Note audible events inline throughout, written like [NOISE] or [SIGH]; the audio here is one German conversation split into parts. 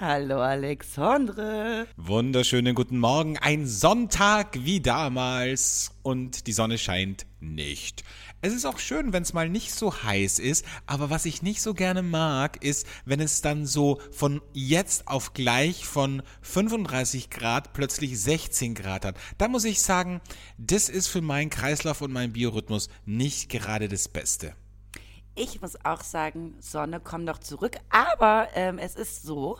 Hallo Alexandre. Wunderschönen guten Morgen. Ein Sonntag wie damals und die Sonne scheint nicht. Es ist auch schön, wenn es mal nicht so heiß ist, aber was ich nicht so gerne mag, ist, wenn es dann so von jetzt auf gleich von 35 Grad plötzlich 16 Grad hat. Da muss ich sagen, das ist für meinen Kreislauf und meinen Biorhythmus nicht gerade das Beste. Ich muss auch sagen, Sonne, komm doch zurück. Aber ähm, es ist so,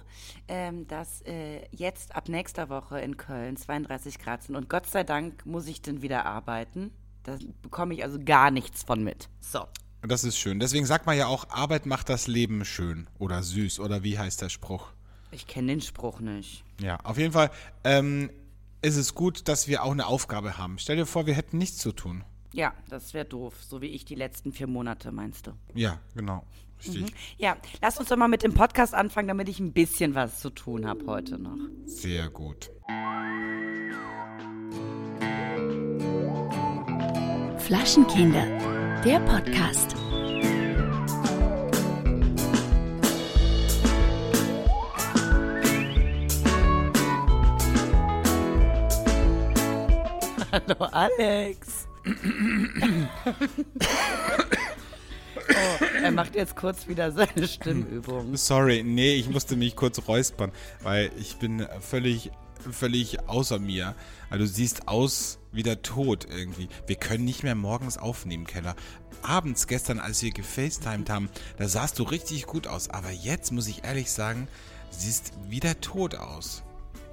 ähm, dass äh, jetzt ab nächster Woche in Köln 32 Grad sind. Und Gott sei Dank muss ich dann wieder arbeiten. Da bekomme ich also gar nichts von mit. So. Das ist schön. Deswegen sagt man ja auch, Arbeit macht das Leben schön oder süß oder wie heißt der Spruch? Ich kenne den Spruch nicht. Ja, auf jeden Fall ähm, ist es gut, dass wir auch eine Aufgabe haben. Stell dir vor, wir hätten nichts zu tun. Ja, das wäre doof. So wie ich die letzten vier Monate, meinst du? Ja, genau. Richtig. Mhm. Ja, lass uns doch mal mit dem Podcast anfangen, damit ich ein bisschen was zu tun habe heute noch. Sehr gut. Flaschenkinder, der Podcast. [LAUGHS] Hallo Alex. Oh, er macht jetzt kurz wieder seine Stimmübung. Sorry, nee, ich musste mich kurz räuspern, weil ich bin völlig, völlig außer mir. Also du siehst aus wie der Tod irgendwie. Wir können nicht mehr morgens aufnehmen, Keller. Abends gestern, als wir gefacetimed haben, da sahst du richtig gut aus. Aber jetzt muss ich ehrlich sagen, siehst wie der Tod aus.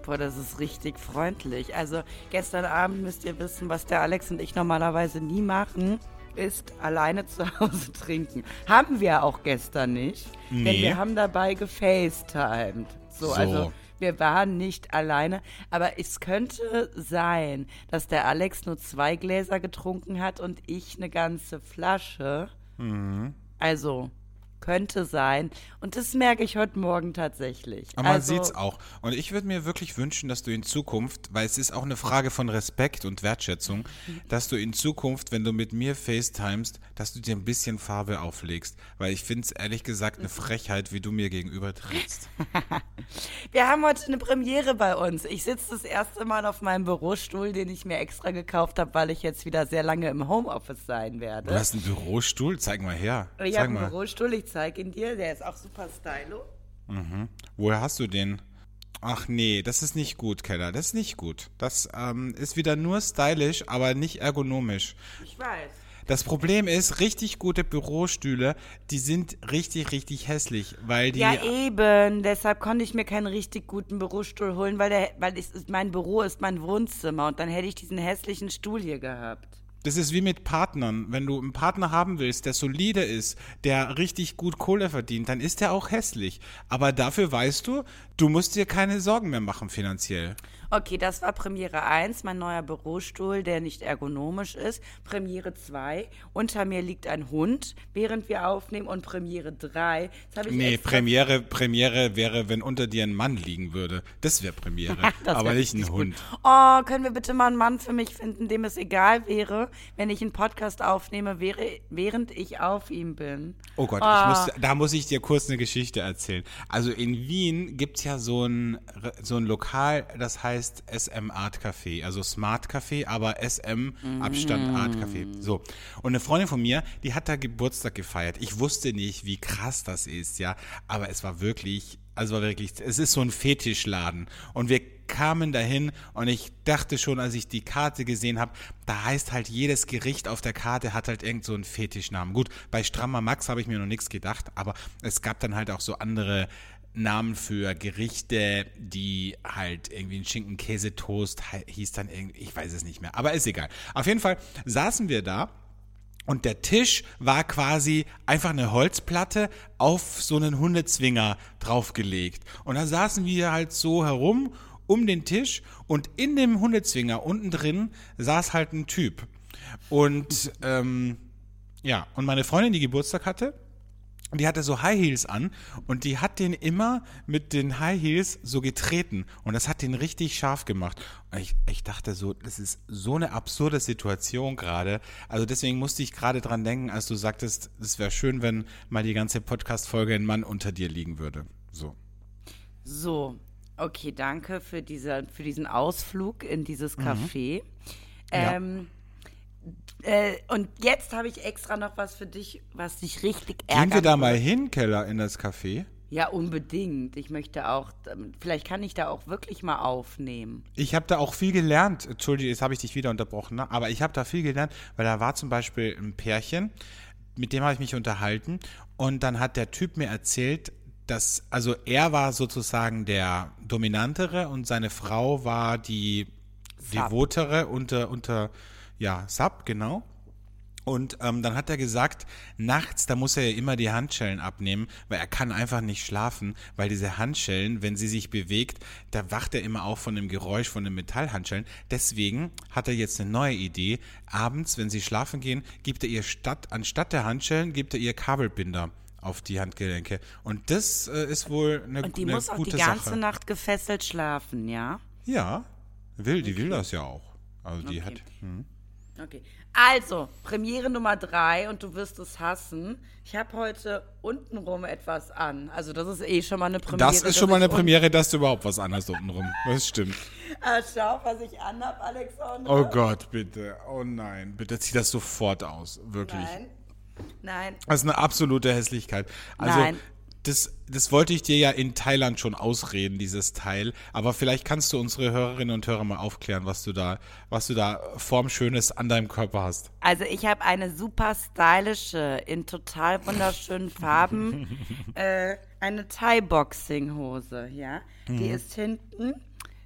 Boah, das ist richtig freundlich. Also gestern Abend müsst ihr wissen, was der Alex und ich normalerweise nie machen, ist alleine zu Hause [LAUGHS] trinken. Haben wir auch gestern nicht. Nee. Denn wir haben dabei gefacetimed. So, so. also wir waren nicht alleine. Aber es könnte sein, dass der Alex nur zwei Gläser getrunken hat und ich eine ganze Flasche. Mhm. Also, könnte sein. Und das merke ich heute Morgen tatsächlich. Aber man also, sieht es auch. Und ich würde mir wirklich wünschen, dass du in Zukunft, weil es ist auch eine Frage von Respekt und Wertschätzung, dass du in Zukunft, wenn du mit mir FaceTimest, dass du dir ein bisschen Farbe auflegst. Weil ich finde es ehrlich gesagt eine Frechheit, wie du mir gegenüber trittst. [LAUGHS] Wir haben heute eine Premiere bei uns. Ich sitze das erste Mal auf meinem Bürostuhl, den ich mir extra gekauft habe, weil ich jetzt wieder sehr lange im Homeoffice sein werde. Du hast einen Bürostuhl? Zeig mal her. Ich habe einen Bürostuhl. Ich zeige ihn dir. Der ist auch super stylo. Mhm. Woher hast du den? Ach nee, das ist nicht gut, Keller. Das ist nicht gut. Das ähm, ist wieder nur stylisch, aber nicht ergonomisch. Ich weiß. Das Problem ist, richtig gute Bürostühle, die sind richtig, richtig hässlich, weil die. Ja, eben. Deshalb konnte ich mir keinen richtig guten Bürostuhl holen, weil, der, weil ich, mein Büro ist mein Wohnzimmer und dann hätte ich diesen hässlichen Stuhl hier gehabt. Das ist wie mit Partnern. Wenn du einen Partner haben willst, der solide ist, der richtig gut Kohle verdient, dann ist der auch hässlich. Aber dafür weißt du, du musst dir keine Sorgen mehr machen finanziell. Okay, das war Premiere 1, mein neuer Bürostuhl, der nicht ergonomisch ist. Premiere 2, unter mir liegt ein Hund, während wir aufnehmen. Und Premiere 3, Nee, Premiere, Premiere wäre, wenn unter dir ein Mann liegen würde. Das wäre Premiere, [LAUGHS] das aber nicht ein Hund. Gut. Oh, können wir bitte mal einen Mann für mich finden, dem es egal wäre, wenn ich einen Podcast aufnehme, wäre, während ich auf ihm bin? Oh Gott, oh. Muss, da muss ich dir kurz eine Geschichte erzählen. Also in Wien gibt es ja so ein, so ein Lokal, das heißt SM Art Café, also Smart Café, aber SM Abstand Art Café. So. Und eine Freundin von mir, die hat da Geburtstag gefeiert. Ich wusste nicht, wie krass das ist, ja, aber es war wirklich, also war wirklich, es ist so ein Fetischladen und wir kamen dahin und ich dachte schon, als ich die Karte gesehen habe, da heißt halt jedes Gericht auf der Karte hat halt irgend so einen Fetischnamen. Gut, bei Strammer Max habe ich mir noch nichts gedacht, aber es gab dann halt auch so andere Namen für Gerichte, die halt irgendwie ein Schinken-Käse-Toast hieß dann irgendwie, ich weiß es nicht mehr, aber ist egal. Auf jeden Fall saßen wir da und der Tisch war quasi einfach eine Holzplatte auf so einen Hundezwinger draufgelegt. Und da saßen wir halt so herum um den Tisch und in dem Hundezwinger unten drin saß halt ein Typ. Und ähm, ja, und meine Freundin, die Geburtstag hatte, die hatte so High Heels an und die hat den immer mit den High Heels so getreten und das hat den richtig scharf gemacht. Ich, ich dachte so, das ist so eine absurde Situation gerade. Also deswegen musste ich gerade dran denken, als du sagtest, es wäre schön, wenn mal die ganze Podcast-Folge ein Mann unter dir liegen würde. So. So, okay, danke für, diese, für diesen Ausflug in dieses Café. Ja. Ähm, äh, und jetzt habe ich extra noch was für dich, was dich richtig ärgert. Gehen wir da mal hin, Keller, in das Café? Ja, unbedingt. Ich möchte auch, ähm, vielleicht kann ich da auch wirklich mal aufnehmen. Ich habe da auch viel gelernt. Entschuldige, jetzt habe ich dich wieder unterbrochen, ne? aber ich habe da viel gelernt, weil da war zum Beispiel ein Pärchen, mit dem habe ich mich unterhalten und dann hat der Typ mir erzählt, dass, also er war sozusagen der Dominantere und seine Frau war die Sub. Devotere unter, unter, ja, Sub, genau. Und ähm, dann hat er gesagt, nachts, da muss er ja immer die Handschellen abnehmen, weil er kann einfach nicht schlafen, weil diese Handschellen, wenn sie sich bewegt, da wacht er immer auf von dem Geräusch von den Metallhandschellen. Deswegen hat er jetzt eine neue Idee. Abends, wenn sie schlafen gehen, gibt er ihr statt, anstatt der Handschellen, gibt er ihr Kabelbinder auf die Handgelenke. Und das äh, ist wohl eine, Und die eine muss auch die ganze Sache. Nacht gefesselt schlafen, ja? Ja, will, die will das ja auch. Also die Okay. hat. Hm. Okay. Also, Premiere Nummer drei und du wirst es hassen. Ich habe heute untenrum etwas an. Also, das ist eh schon mal eine Premiere. Das ist schon mal eine Premiere, dass du überhaupt was anderes untenrum. Das stimmt. Ah, schau, was ich anhab, Alexander. Oh Gott, bitte. Oh nein, bitte zieh das sofort aus. Wirklich. Nein. Nein. Das ist eine absolute Hässlichkeit. Also, Nein. Das, das wollte ich dir ja in Thailand schon ausreden, dieses Teil. Aber vielleicht kannst du unsere Hörerinnen und Hörer mal aufklären, was du da, was du da Formschönes an deinem Körper hast. Also ich habe eine super stylische, in total wunderschönen Farben, [LAUGHS] äh, eine Thai-Boxing-Hose, ja. Mhm. Die ist hinten,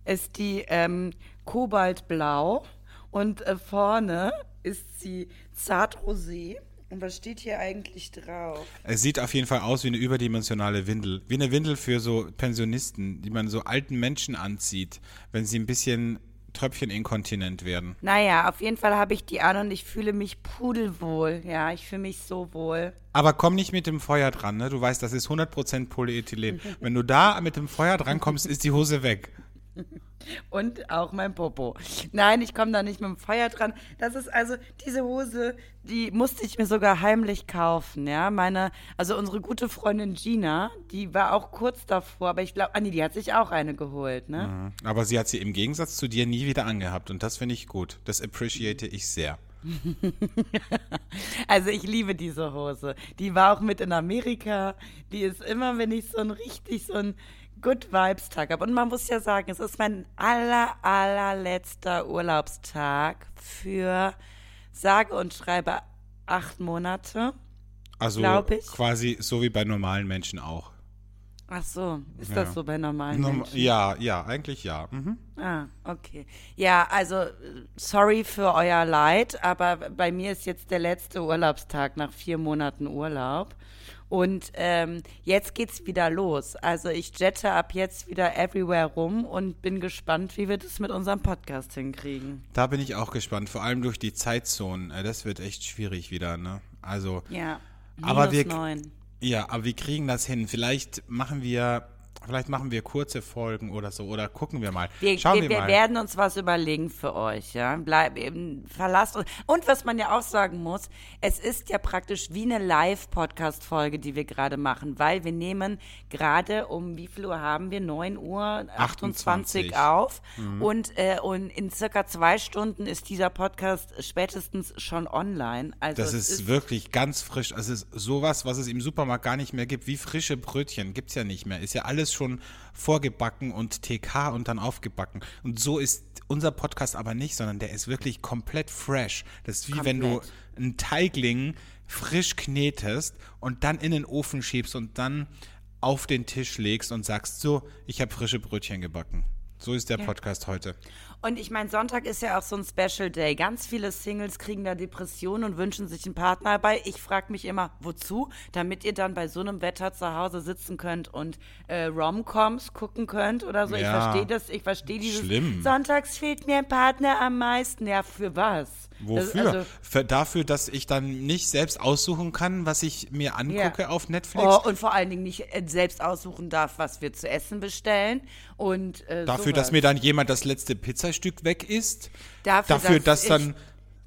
ist die ähm, kobaltblau und äh, vorne ist sie zartrosé. Und was steht hier eigentlich drauf? Es sieht auf jeden Fall aus wie eine überdimensionale Windel. Wie eine Windel für so Pensionisten, die man so alten Menschen anzieht, wenn sie ein bisschen Tröpfcheninkontinent werden. Naja, auf jeden Fall habe ich die an und ich fühle mich pudelwohl. Ja, ich fühle mich so wohl. Aber komm nicht mit dem Feuer dran, ne? Du weißt, das ist 100% Polyethylen. [LAUGHS] Wenn du da mit dem Feuer dran kommst, ist die Hose weg. [LAUGHS] Und auch mein Popo. Nein, ich komme da nicht mit dem Feuer dran. Das ist also, diese Hose, die musste ich mir sogar heimlich kaufen, ja. Meine, also unsere gute Freundin Gina, die war auch kurz davor, aber ich glaube, ah nee, die hat sich auch eine geholt, ne? Aber sie hat sie im Gegensatz zu dir nie wieder angehabt und das finde ich gut. Das appreciate ich sehr. [LAUGHS] Also ich liebe diese Hose. Die war auch mit in Amerika. Die ist immer, wenn ich so ein richtig so ein Good Vibes Tag habe. Und man muss ja sagen, es ist mein aller, allerletzter Urlaubstag für sage und schreibe acht Monate. Also quasi so wie bei normalen Menschen auch. Ach so, ist Ja. das so bei normalen Norm Menschen? ja, ja, eigentlich ja. Mhm. Ah, okay. Ja, also sorry für euer Leid, aber bei mir ist jetzt der letzte Urlaubstag nach vier Monaten Urlaub. Und ähm, jetzt geht's wieder los. Also ich jette ab jetzt wieder everywhere rum und bin gespannt, wie wir das mit unserem Podcast hinkriegen. Da bin ich auch gespannt, vor allem durch die Zeitzonen. Äh, Das wird echt schwierig wieder, ne? Also, Ja. Aber wir- neun. ja, aber wir kriegen das hin. Vielleicht machen wir, vielleicht machen wir kurze Folgen oder so oder gucken wir mal. Wir, Schauen wir, wir, mal. werden uns was überlegen für euch, ja. Bleib eben, verlasst uns. Und was man ja auch sagen muss, es ist ja praktisch wie eine Live-Podcast-Folge, die wir gerade machen, weil wir nehmen gerade um, wie viel Uhr haben wir? 9 Uhr 28 28. auf. Mhm. Und, äh, und in circa zwei Stunden ist dieser Podcast spätestens schon online. Also Das es ist, wirklich ganz frisch. Es ist sowas, was es im Supermarkt gar nicht mehr gibt, wie frische Brötchen. Gibt's ja nicht mehr. Ist ja alles schon vorgebacken und TK und dann aufgebacken. Und so ist unser Podcast aber nicht, sondern der ist wirklich komplett fresh. Das ist wie wenn du Komplett. einen Teigling frisch knetest und dann in den Ofen schiebst und dann auf den Tisch legst und sagst, so, ich habe frische Brötchen gebacken. So ist der Podcast heute. Und ich meine, Sonntag ist ja auch so ein Special Day. Ganz viele Singles kriegen da Depressionen und wünschen sich einen Partner dabei. Ich frage mich immer, wozu? Damit ihr dann bei so einem Wetter zu Hause sitzen könnt und äh, Romcoms gucken könnt oder so. Ich Ja. verstehe das, ich verstehe dieses. Schlimm. Sonntags fehlt mir ein Partner am meisten. Ja, für was? Wofür? also, Für, dafür, dass ich dann nicht selbst aussuchen kann, was ich mir angucke Ja. auf Netflix. oh, und vor allen Dingen nicht äh, selbst aussuchen darf, was wir zu essen bestellen. Und äh, dafür, sowas. dass mir dann jemand das letzte Pizzastück weg isst. Dafür, dafür dass dass, dann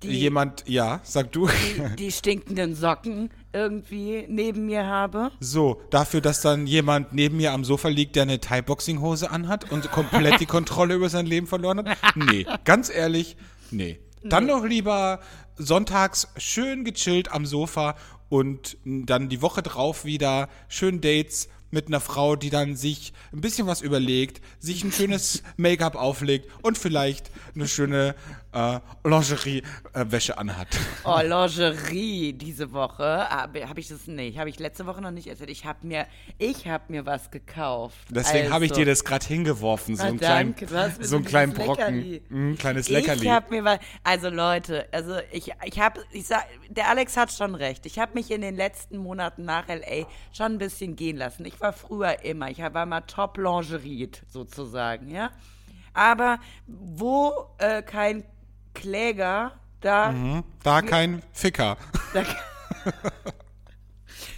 die, jemand, ja, sag du. die, die stinkenden Socken irgendwie neben mir habe. So, dafür, dass dann jemand neben mir am Sofa liegt, der eine Thai-Boxing-Hose anhat und komplett die [LAUGHS] Kontrolle über sein Leben verloren hat? Nee, ganz ehrlich, nee. Dann doch lieber sonntags schön gechillt am Sofa und dann die Woche drauf wieder schön Dates mit einer Frau, die dann sich ein bisschen was überlegt, sich ein schönes [LAUGHS] Make-up auflegt und vielleicht eine schöne äh, Lingerie-Wäsche anhat. Oh, Lingerie diese Woche. Habe hab ich das nicht. Habe ich letzte Woche noch nicht erzählt. Ich habe mir, ich habe mir was gekauft. Deswegen habe ich Also, dir das gerade hingeworfen, so kleinen, hast mir so einen kleinen Brocken, Leckerli. ein kleines Leckerli. Ich habe mir was, also Leute, also ich, ich habe, ich sag, der Alex hat schon recht. Ich habe mich in den letzten Monaten nach LA schon ein bisschen gehen lassen. Ich war früher immer, ich war mal top lingeriert sozusagen, ja. Aber wo äh, kein Kläger, da Hm? da kein Ficker. [LAUGHS]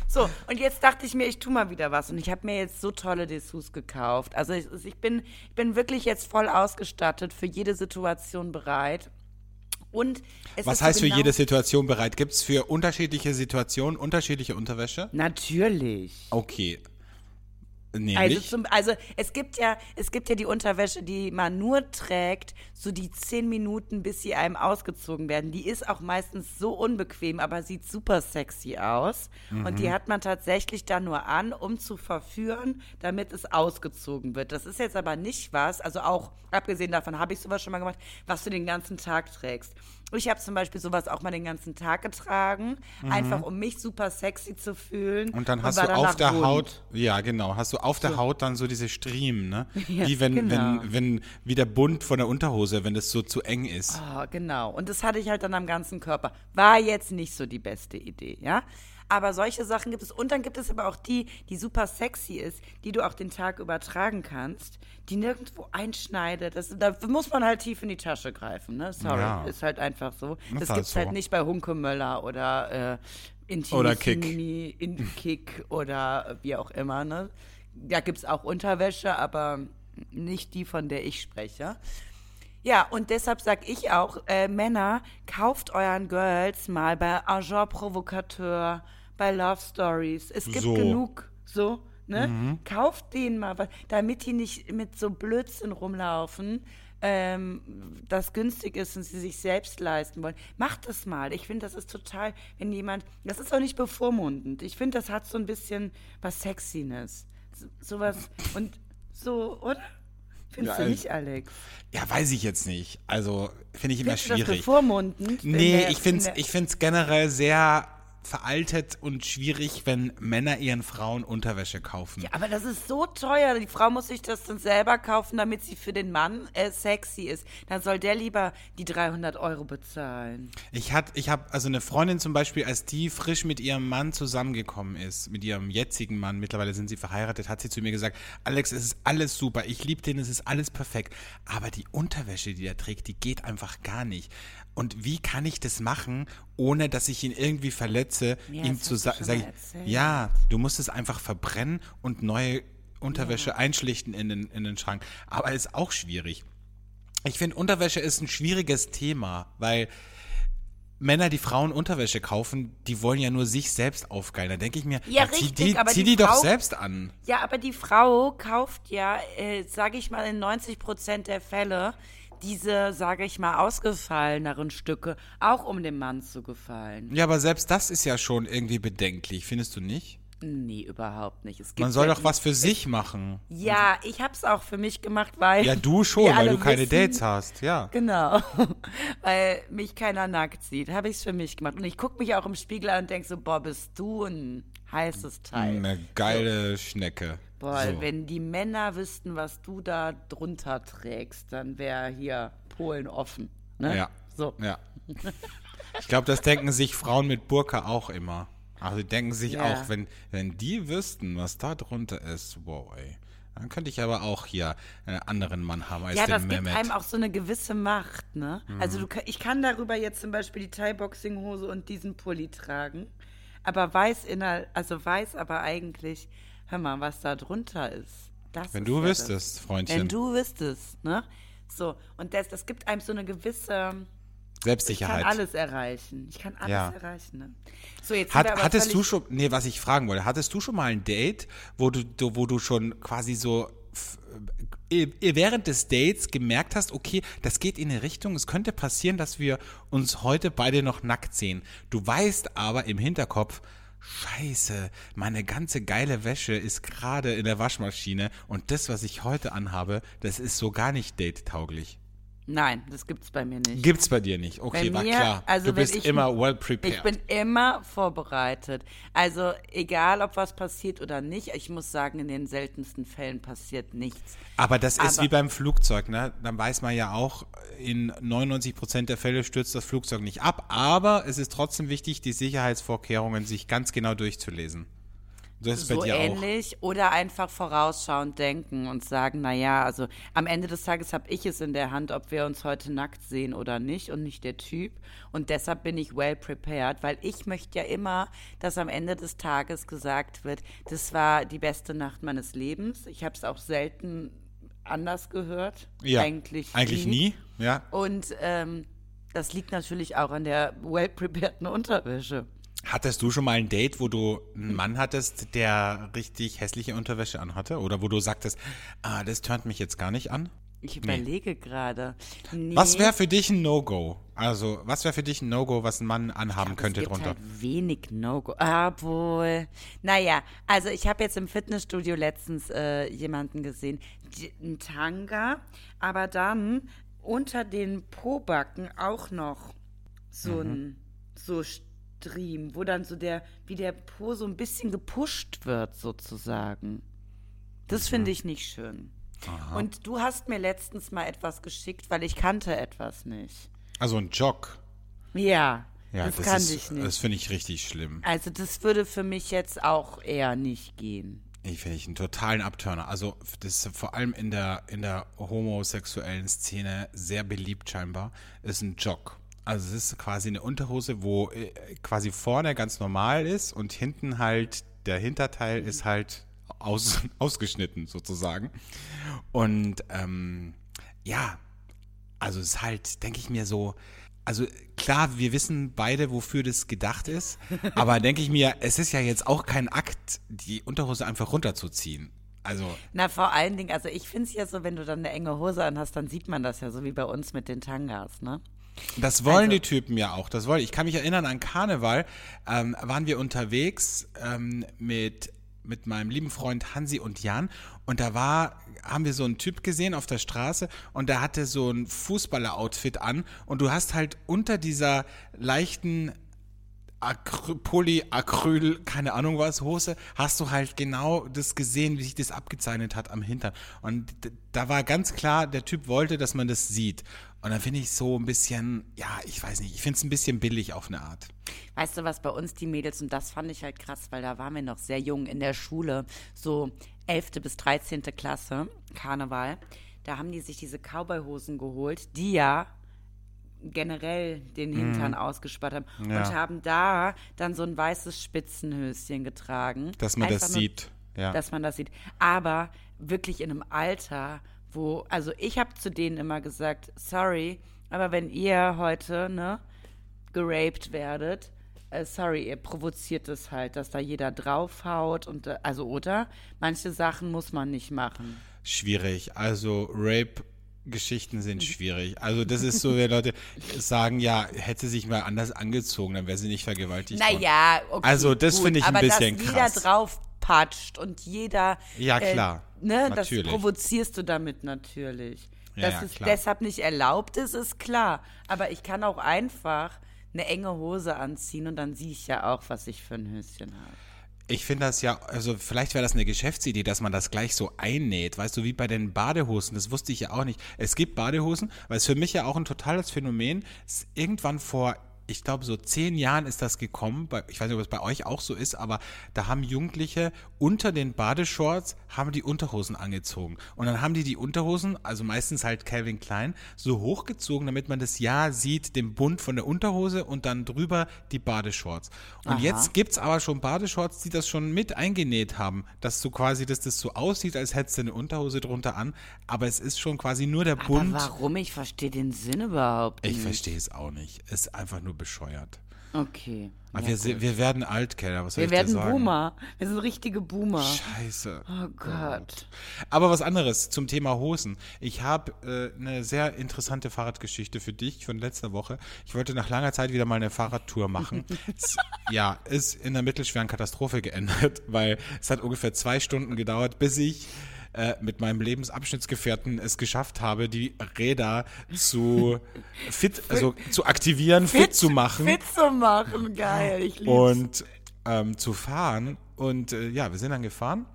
So, und jetzt dachte ich mir, ich tu mal wieder was. Und ich habe mir jetzt so tolle Dessous gekauft. Also ich, ich, bin, ich bin wirklich jetzt voll ausgestattet, für jede Situation bereit. Und Was ist so heißt für genau- jede Situation bereit? Gibt es für unterschiedliche Situationen unterschiedliche Unterwäsche? Natürlich. Okay. Also, Nämlich? zum, also es gibt ja, es gibt ja die Unterwäsche, die man nur trägt, so die zehn Minuten, bis sie einem ausgezogen werden. Die ist auch meistens so unbequem, aber sieht super sexy aus. Und Mhm. die hat man tatsächlich dann nur an, um zu verführen, damit es ausgezogen wird. Das ist jetzt aber nicht was, also auch abgesehen davon habe ich sowas schon mal gemacht, was du den ganzen Tag trägst. Ich habe zum Beispiel sowas auch mal den ganzen Tag getragen, einfach um mich super sexy zu fühlen. Mhm. und dann hast war du auf der rund. Haut, ja genau, hast du auf der Haut dann so diese Striemen, ne? [LAUGHS] Ja, wie wenn, genau. wenn, wenn, wie der Bund von der Unterhose, wenn das so zu eng ist. Ah, genau. Und das hatte ich halt dann am ganzen Körper. War jetzt nicht so die beste Idee, ja? Aber solche Sachen gibt es. Und dann gibt es aber auch die, die super sexy ist, die du auch den Tag übertragen kannst, die nirgendwo einschneidet. Das, da muss man halt tief in die Tasche greifen, ne? Sorry, Ja. ist halt einfach so. Das Das halt gibt's so. halt nicht bei Hunke Möller oder äh, Intimi, Oder Kick. In Kick oder wie auch immer, ne? Da gibt's auch Unterwäsche, aber nicht die, von der ich spreche. Ja, und deshalb sag ich auch, äh, Männer, kauft euren Girls mal bei Agent Provocateur, bei Love Stories. Es gibt So. genug, so, ne? Kauft denen mal was, damit die nicht mit so Blödsinn rumlaufen, ähm, das günstig ist und sie sich selbst leisten wollen. Macht das mal. Ich finde, das ist total, wenn jemand, das ist auch nicht bevormundend. Ich finde, das hat so ein bisschen was Sexiness. So, sowas, und so, oder? Findest nicht, Alex? Ja, weiß ich jetzt nicht. Also finde ich immer Findest du das schwierig. bevormundend? Nee, ich finde es ich find's generell sehr veraltet und schwierig, wenn Männer ihren Frauen Unterwäsche kaufen. Ja, aber das ist so teuer. Die Frau muss sich das dann selber kaufen, damit sie für den Mann äh, sexy ist. Dann soll der lieber die 300 Euro bezahlen. Ich hat, ich habe also eine Freundin zum Beispiel, als die frisch mit ihrem Mann zusammengekommen ist, mit ihrem jetzigen Mann, mittlerweile sind sie verheiratet, hat sie zu mir gesagt, Alex, es ist alles super, ich liebe den, es ist alles perfekt, aber die Unterwäsche, die er trägt, die geht einfach gar nicht. Und wie kann ich das machen, ohne dass ich ihn irgendwie verletze, Ja, ihm zu sagen, ja, du musst es einfach verbrennen und neue Unterwäsche einschlichten in den, in den Schrank. Aber ist auch schwierig. Ich finde, Unterwäsche ist ein schwieriges Thema, weil Männer, die Frauen Unterwäsche kaufen, die wollen ja nur sich selbst aufgeilen. Da denke ich mir, Ja, zieh richtig, die, aber zieh die die doch Frau- selbst an. Ja, aber die Frau kauft ja, äh, sage ich mal, in 90 Prozent der Fälle diese, sage ich mal, ausgefalleneren Stücke, auch um dem Mann zu gefallen. Ja, aber selbst das ist ja schon irgendwie bedenklich, findest du nicht? Nee, überhaupt nicht. Man soll ja doch was für sich machen. Ja, ich hab's auch für mich gemacht, weil. Ja, du schon, weil du keine wissen- Dates hast, ja. Genau, [LAUGHS] weil mich keiner nackt sieht, habe ich's für mich gemacht. Und ich gucke mich auch im Spiegel an und denke so, boah, bist du ein heißes Teil. Eine geile Schnecke. Boah, so. wenn die Männer wüssten, was du da drunter trägst, dann wäre hier Polen offen. Ne? Ja. So. Ja. Ich glaube, das denken sich Frauen mit Burka auch immer. Also die denken sich Ja. auch, wenn, wenn die wüssten, was da drunter ist, wow, ey. Dann könnte ich aber auch hier einen anderen Mann haben als Ja, den das gibt Mehmet. einem auch so eine gewisse Macht, ne? Mhm. Also du, ich kann darüber jetzt zum Beispiel die Thai-Boxing-Hose und diesen Pulli tragen, aber weiß inner, also weiß aber eigentlich, hör mal, was da drunter ist. Das Wenn ist du wüsstest, das. Freundchen. Wenn du wüsstest, ne? So, und das, das gibt einem so eine gewisse Selbstsicherheit. Ich kann alles erreichen. Ich kann alles Ja. erreichen. Ne? So, jetzt Hat, hattest du schon, nee, was ich fragen wollte, hattest du schon mal ein Date, wo du, wo du schon quasi so f- äh, während des Dates gemerkt hast, okay, das geht in eine Richtung, es könnte passieren, dass wir uns heute beide noch nackt sehen. Du weißt aber im Hinterkopf, Scheiße, meine ganze geile Wäsche ist gerade in der Waschmaschine und das, was ich heute anhabe, das ist so gar nicht date-tauglich. Nein, das gibt's bei mir nicht. Gibt's bei dir nicht. Okay, Bei war mir, klar. also du bist ich- immer well prepared. Ich bin immer vorbereitet. Also egal, ob was passiert oder nicht, ich muss sagen, in den seltensten Fällen passiert nichts. Aber das ist Aber- wie beim Flugzeug, ne? Dann weiß man ja auch, in 99 Prozent der Fälle stürzt das Flugzeug nicht ab. Aber es ist trotzdem wichtig, die Sicherheitsvorkehrungen sich ganz genau durchzulesen. Das ist bei so dir auch. ähnlich oder einfach vorausschauend denken und sagen, naja, also am Ende des Tages habe ich es in der Hand, ob wir uns heute nackt sehen oder nicht und nicht der Typ. Und deshalb bin ich well prepared, weil ich möchte ja immer, dass am Ende des Tages gesagt wird, das war die beste Nacht meines Lebens. Ich habe es auch selten anders gehört. Ja, Eigentlich, eigentlich nie. Ja. Und ähm, das liegt natürlich auch an der well prepareden Unterwäsche. Hattest du schon mal ein Date, wo du einen Mann hattest, der richtig hässliche Unterwäsche anhatte? Oder wo du sagtest, ah, das turnt mich jetzt gar nicht an? Ich überlege gerade. Nee. Was wäre für dich ein No-Go? Also, was wäre für dich ein No-Go, was ein Mann anhaben könnte es gibt drunter? Halt wenig No-Go. Obwohl. Naja, also ich habe jetzt im Fitnessstudio letztens äh, jemanden gesehen, ein Tanga, aber dann unter den Pobacken auch noch so Mhm. ein so Stream, wo dann so der, wie der Po so ein bisschen gepusht wird, sozusagen. Das finde ich nicht schön. Und du hast mir letztens mal etwas geschickt, weil ich kannte etwas nicht. Also ein Jog. Ja, Ja, das, das, kannte ist, ich nicht. Das finde ich richtig schlimm. Also das würde für mich jetzt auch eher nicht gehen. Ich finde ich einen totalen Abturner. Also das ist vor allem in der, in der homosexuellen Szene sehr beliebt scheinbar, ist ein Jog. Also es ist quasi eine Unterhose, wo äh, quasi vorne ganz normal ist und hinten halt der Hinterteil ist halt aus, [LAUGHS] ausgeschnitten sozusagen. Und ähm, ja, also es ist halt, denke ich mir so, also klar, wir wissen beide, wofür das gedacht ist, [LAUGHS] aber denke ich mir, es ist ja jetzt auch kein Akt, die Unterhose einfach runterzuziehen. Also, Na, vor allen Dingen, also ich finde es ja so, wenn du dann eine enge Hose anhast, dann sieht man das ja so wie bei uns mit den Tangas, ne? Das wollen Also- die Typen ja auch. Das wollen. Ich kann mich erinnern an Karneval, ähm, waren wir unterwegs ähm, mit mit meinem lieben Freund Hansi und Jan und da war haben wir so einen Typ gesehen auf der Straße und der hatte so ein Fußballer-Outfit an und du hast halt unter dieser leichten Acry Polyacryl, keine Ahnung was, Hose, hast du halt genau das gesehen, wie sich das abgezeichnet hat am Hintern. Und da war ganz klar, der Typ wollte, dass man das sieht. Und dann finde ich so ein bisschen, ja, ich weiß nicht, ich finde es ein bisschen billig auf eine Art. Weißt du, was bei uns die Mädels, und das fand ich halt krass, weil da waren wir noch sehr jung in der Schule, so 11. bis 13. Klasse, Karneval, da haben die sich diese Cowboy-Hosen geholt, die ja generell den Hintern ausgespart haben. Ja. und haben da dann so ein weißes Spitzenhöschen getragen. Dass man das nur- sieht, ja. Dass man das sieht. Aber wirklich in einem Alter, wo, also ich habe zu denen immer gesagt, sorry, aber wenn ihr heute, ne, geraped werdet, äh, sorry, ihr provoziert es halt, dass da jeder draufhaut und äh, also oder manche Sachen muss man nicht machen. Schwierig. Also Rape. Geschichten sind schwierig. Also das ist so, wenn Leute sagen, ja, hätte sich mal anders angezogen, dann wäre sie nicht vergewaltigt worden. Naja, okay. Also das finde ich ein aber bisschen dass krass. jeder draufpatscht und jeder. Ja, klar. Äh, ne, Natürlich. das provozierst du damit natürlich. Ja, Dass ja, es klar. deshalb nicht erlaubt ist, ist klar. Aber ich kann auch einfach eine enge Hose anziehen und dann sehe ich ja auch, was ich für ein Höschen habe. Ich finde das ja, also vielleicht wäre das eine Geschäftsidee, dass man das gleich so einnäht, weißt du, wie bei den Badehosen, das wusste ich ja auch nicht. Es gibt Badehosen, weil es für mich ja auch ein totales Phänomen ist, irgendwann vor ich glaube, so zehn Jahren ist das gekommen. Ich weiß nicht, ob es bei euch auch so ist, aber da haben Jugendliche unter den Badeshorts haben die Unterhosen angezogen. Und dann haben die die Unterhosen, also meistens halt Calvin Klein, so hochgezogen, damit man das Ja sieht, den Bund von der Unterhose und dann drüber die Badeshorts. Und Aha. jetzt gibt's aber schon Badeshorts, die das schon mit eingenäht haben, dass so quasi, dass das so aussieht, als hättest du eine Unterhose drunter an, aber es ist schon quasi nur der Aber Bund. warum? Ich verstehe den Sinn überhaupt Ich nicht. verstehe es auch nicht. Ist einfach nur bescheuert. Okay. Aber Ja, wir, wir werden alt, Keller. Was soll wir ich werden sagen? Boomer. Wir sind richtige Boomer. Scheiße. Oh Gott. Aber was anderes zum Thema Hosen. Ich habe äh, eine sehr interessante Fahrradgeschichte für dich von letzter Woche. Ich wollte nach langer Zeit wieder mal eine Fahrradtour machen. [LAUGHS] es, ja, ist in einer mittelschweren Katastrophe geendet, [LAUGHS] weil es hat ungefähr zwei Stunden gedauert, bis ich äh, mit meinem Lebensabschnittsgefährten es geschafft habe, die Räder zu [LAUGHS] fit, also zu aktivieren, fit, zu machen Fit zu machen, geil. Ich lieb's. und ähm, zu fahren. Und äh, ja, wir sind dann gefahren.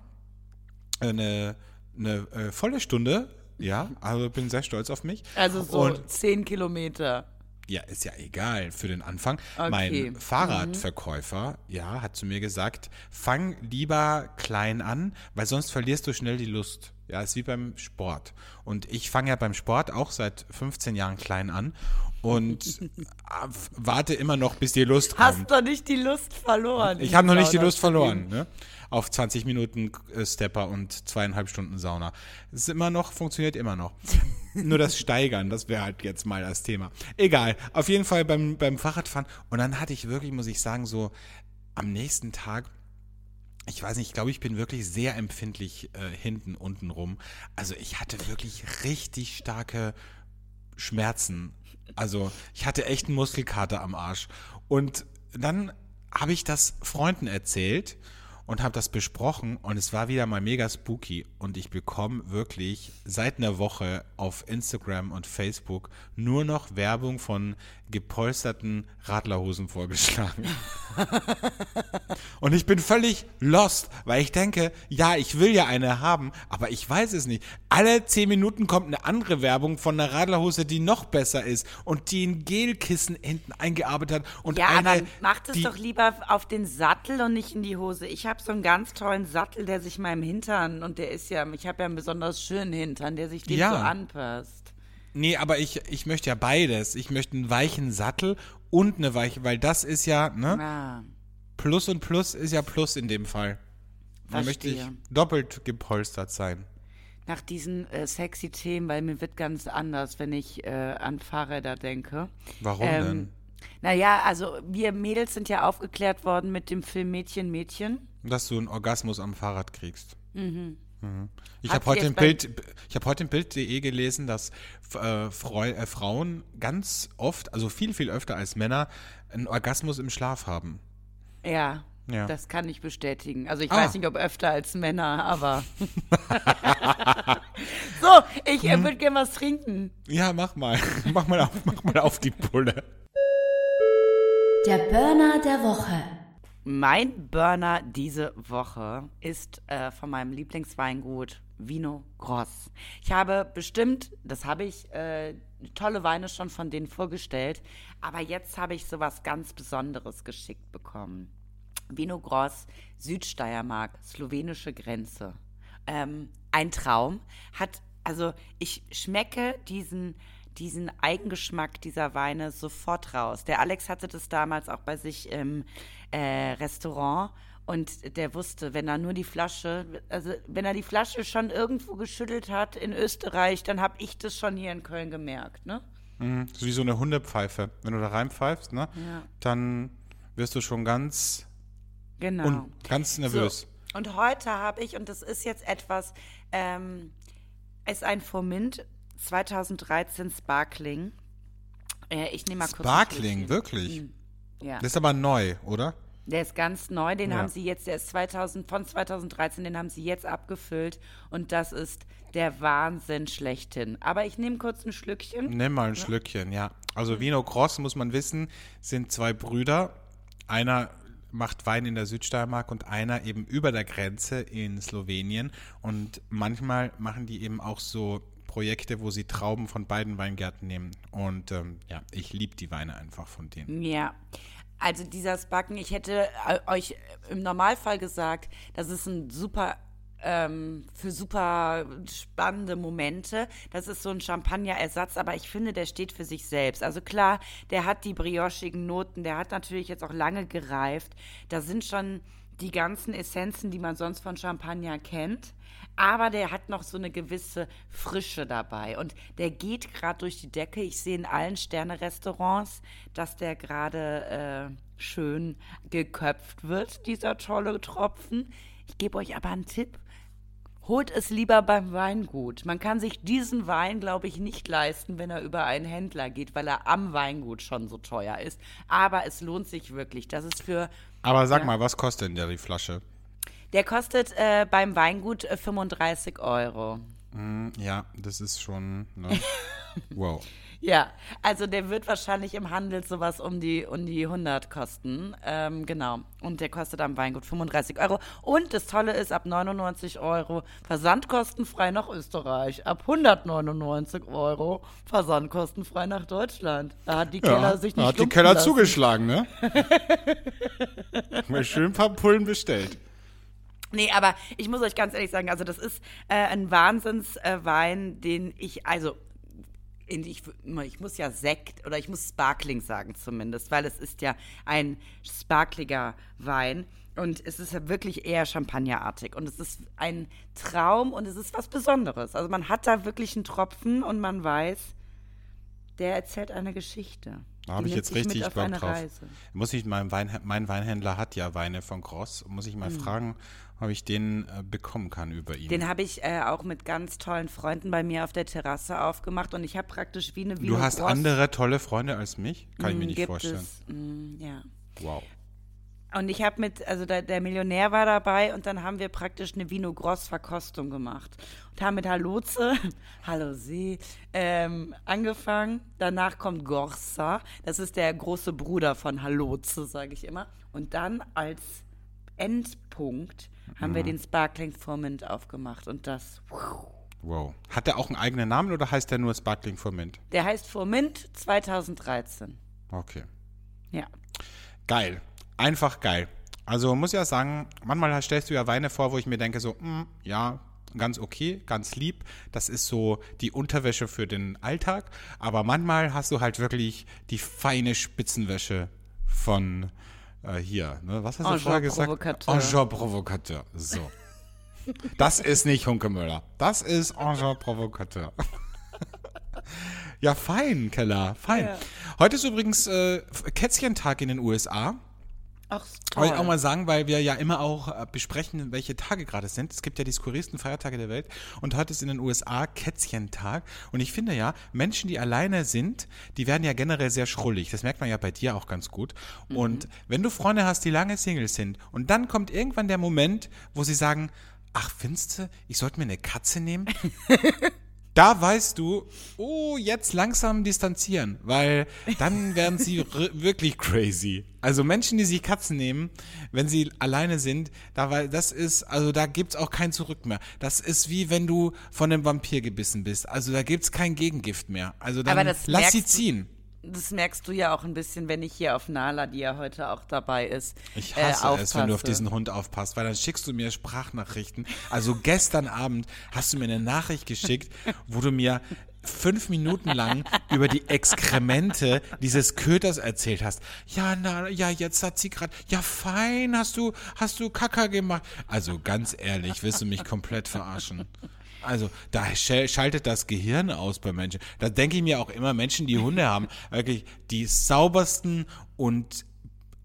Eine, eine äh, volle Stunde. Ja, also bin sehr stolz auf mich. also so Und 10 Kilometer. Ja, ist ja egal für den Anfang. Okay. Mein Fahrradverkäufer, ja, hat zu mir gesagt, fang lieber klein an, weil sonst verlierst du schnell die Lust. Ja, ist wie beim Sport. Und ich fange ja beim Sport auch seit 15 Jahren klein an und [LAUGHS] warte immer noch, bis die Lust kommt. Hast doch nicht die Lust verloren. Ich habe noch nicht die Lust verloren, ne? Auf 20 Minuten äh, Stepper und zweieinhalb Stunden Sauna. Es ist immer noch, funktioniert immer noch. Nur das Steigern, das wäre halt jetzt mal das Thema. Egal, auf jeden Fall beim, beim Fahrradfahren. Und dann hatte ich wirklich, muss ich sagen, so am nächsten Tag, ich weiß nicht, ich glaube, ich bin wirklich sehr empfindlich äh, hinten, unten rum. Also ich hatte wirklich richtig starke Schmerzen. Also ich hatte echt einen Muskelkater am Arsch. Und dann habe ich das Freunden erzählt und habe das besprochen und es war wieder mal mega spooky und ich bekomme wirklich seit einer Woche auf Instagram und Facebook nur noch Werbung von gepolsterten Radlerhosen vorgeschlagen. Und ich bin völlig lost, weil ich denke, ja, ich will ja eine haben, aber ich weiß es nicht. Alle zehn Minuten kommt eine andere Werbung von einer Radlerhose, die noch besser ist und die ein Gelkissen hinten eingearbeitet hat und Ja, eine, aber macht es doch lieber auf den Sattel und nicht in die Hose. Ich habe so einen ganz tollen Sattel, der sich meinem Hintern und der ist ja, ich habe ja einen besonders schönen Hintern, der sich dem Ja. so anpasst. Nee, aber ich, ich möchte ja beides. Ich möchte einen weichen Sattel und eine weiche, weil das ist ja, ne? Ah, Plus und Plus ist ja Plus in dem Fall. Da möchte ich doppelt gepolstert sein. nach diesen äh, sexy Themen, weil mir wird ganz anders, wenn ich äh, an Fahrräder denke. Warum Ähm, denn? Naja, also wir Mädels sind ja aufgeklärt worden mit dem Film Mädchen, Mädchen. Dass du einen Orgasmus am Fahrrad kriegst. Mhm. Ich Hat habe heute, im Bild, ich heute im Bild.de gelesen, dass äh, äh, Frauen ganz oft, also viel, viel öfter als Männer, einen Orgasmus im Schlaf haben. Ja, Ja. das kann ich bestätigen. Also ich Ah. weiß nicht, ob öfter als Männer, aber. [LAUGHS] so, ich Hm. äh, würde gerne was trinken. Ja, mach mal. mach, mal auf, mach mal auf die Pulle. Der Burner der Woche. Mein Burner diese Woche ist äh, von meinem Lieblingsweingut Vino Gross. Ich habe bestimmt, das habe ich, äh, tolle Weine schon von denen vorgestellt, aber jetzt habe ich sowas ganz Besonderes geschickt bekommen. Vino Gross, Südsteiermark, slowenische Grenze. Ähm, ein Traum. Hat, also ich schmecke diesen, diesen Eigengeschmack dieser Weine sofort raus. Der Alex hatte das damals auch bei sich im äh, Restaurant und der wusste, wenn er nur die Flasche, also wenn er die Flasche schon irgendwo geschüttelt hat in Österreich, dann habe ich das schon hier in Köln gemerkt, ne? Mhm. Das ist wie so eine Hundepfeife. Wenn du da reinpfeifst, ne, Ja. dann wirst du schon ganz, Genau. un, ganz nervös. So. Und heute habe ich, und das ist jetzt etwas, ähm, ist ein Formint 2013 Sparkling. Äh, ich nehme mal kurz. ein Sparkling, wirklich? Ja. Das ist aber neu, oder? Der ist ganz neu, den Ja. haben sie jetzt, der ist 2000, von 2013, den haben sie jetzt abgefüllt und das ist der Wahnsinn schlechthin. Aber ich nehme kurz ein Schlückchen. Nimm mal ein Schlückchen, ja. Also Vino Cross, muss man wissen, sind zwei Brüder. Einer macht Wein in der Südsteiermark und einer eben über der Grenze in Slowenien. Und manchmal machen die eben auch so Projekte, wo sie Trauben von beiden Weingärten nehmen. Und ähm, ja, ich liebe die Weine einfach von denen. Ja. Also dieser Spacken, ich hätte äh, euch im Normalfall gesagt, das ist ein super ähm, für super spannende Momente. Das ist so ein Champagner-Ersatz, aber ich finde, der steht für sich selbst. Also klar, der hat die briochigen Noten, der hat natürlich jetzt auch lange gereift. Da sind schon die ganzen Essenzen, die man sonst von Champagner kennt. Aber der hat noch so eine gewisse Frische dabei. Und der geht gerade durch die Decke. Ich sehe in allen Sterne-Restaurants, dass der gerade äh, schön geköpft wird, dieser tolle Tropfen. Ich gebe euch aber einen Tipp. Holt es lieber beim Weingut. Man kann sich diesen Wein, glaube ich, nicht leisten, wenn er über einen Händler geht, weil er am Weingut schon so teuer ist. Aber es lohnt sich wirklich. Das ist für. Aber sag Ja. mal, was kostet denn der die Flasche? Der kostet äh, beim Weingut äh, 35 Euro. Hm, ja, das ist schon. Ne? [LAUGHS] wow. Ja, also der wird wahrscheinlich im Handel sowas um die, um die 100 kosten. Ähm, genau. Und der kostet am Weingut 35 Euro. Und das Tolle ist, ab 99 Euro versandkostenfrei nach Österreich. Ab 199 Euro versandkostenfrei nach Deutschland. Da hat die Keller sich nicht hat die Keller lassen. zugeschlagen, ne? [LAUGHS] Mal schön ein paar Pullen bestellt. Nee, aber ich muss euch ganz ehrlich sagen, also das ist äh, ein Wahnsinnswein, äh, den ich, also ich, ich muss ja Sekt oder ich muss Sparkling sagen zumindest, weil es ist ja ein sparkliger Wein und es ist ja wirklich eher champagnerartig und es ist ein Traum und es ist was Besonderes. Also man hat da wirklich einen Tropfen und man weiß, der erzählt eine Geschichte. Da habe ich jetzt richtig Bock drauf. Reise. Muss ich mein, Wein, mein Weinhändler hat ja Weine von Gross. Muss ich mal Mhm. fragen, ob ich den äh, bekommen kann über ihn. Den habe ich äh, auch mit ganz tollen Freunden bei mir auf der Terrasse aufgemacht und ich habe praktisch wie eine du hast Gross- andere tolle Freunde als mich? Kann ich mir Mm, nicht vorstellen. Es, mm, ja. Wow. Und ich habe mit, also der, der Millionär war dabei und dann haben wir praktisch eine Vino Gross Verkostung gemacht und haben mit Halloze, [LAUGHS] Hallo Sie, ähm, angefangen. Danach kommt Gorsa, das ist der große Bruder von Halloze, sage ich immer. Und dann als Endpunkt haben Mhm. wir den Sparkling Formint aufgemacht und das, Wow. Hat der auch einen eigenen Namen oder heißt der nur Sparkling for Mint? der heißt Formint 2013. Okay. Ja. Geil. Einfach geil. Also muss ja sagen, manchmal stellst du ja Weine vor, wo ich mir denke so, mm, ja, ganz okay, ganz lieb. Das ist so die Unterwäsche für den Alltag. Aber manchmal hast du halt wirklich die feine Spitzenwäsche von äh, hier. Ne? Was hast du vorher gesagt? Engin Provocateur. So. Das ist nicht Hunkemöller. Das ist Engin Provocateur. [LAUGHS] Ja, fein, Keller, fein. Ja. Heute ist übrigens äh, Kätzchentag in den USA. Ach, Wollte ich toll. auch mal sagen, weil wir ja immer auch äh, besprechen, welche Tage gerade es sind. Es gibt ja die skurrilsten Feiertage der Welt und heute ist in den USA Kätzchentag. Und ich finde ja, Menschen, die alleine sind, die werden ja generell sehr schrullig. Das merkt man ja bei dir auch ganz gut. Und wenn du Freunde hast, die lange Singles sind und dann kommt irgendwann der Moment, wo sie sagen, ach, findest du, ich sollte mir eine Katze nehmen? [LAUGHS] Da weißt du, oh, jetzt langsam distanzieren, weil dann werden sie [LAUGHS] r- wirklich crazy. Also Menschen, die sich Katzen nehmen, wenn sie alleine sind, da weil das ist, also da gibt's auch kein Zurück mehr. Das ist wie wenn du von einem Vampir gebissen bist. Also da gibt's kein Gegengift mehr. Also dann lass sie merkst du- ziehen. Das merkst du ja auch ein bisschen, wenn ich hier auf Nala, die ja heute auch dabei ist, Ich äh, hasse es, wenn du auf diesen Hund aufpasst, weil dann schickst du mir Sprachnachrichten. Also gestern Abend hast du mir eine Nachricht geschickt, wo du mir fünf Minuten lang über die Exkremente dieses Köters erzählt hast. Ja, na, ja, jetzt hat sie gerade, ja fein, hast du, hast du Kacker gemacht. Also ganz ehrlich, willst du mich komplett verarschen? Also, da schal- schaltet das Gehirn aus bei Menschen. Da denke ich mir auch immer, Menschen, die Hunde haben, [LAUGHS] wirklich die saubersten und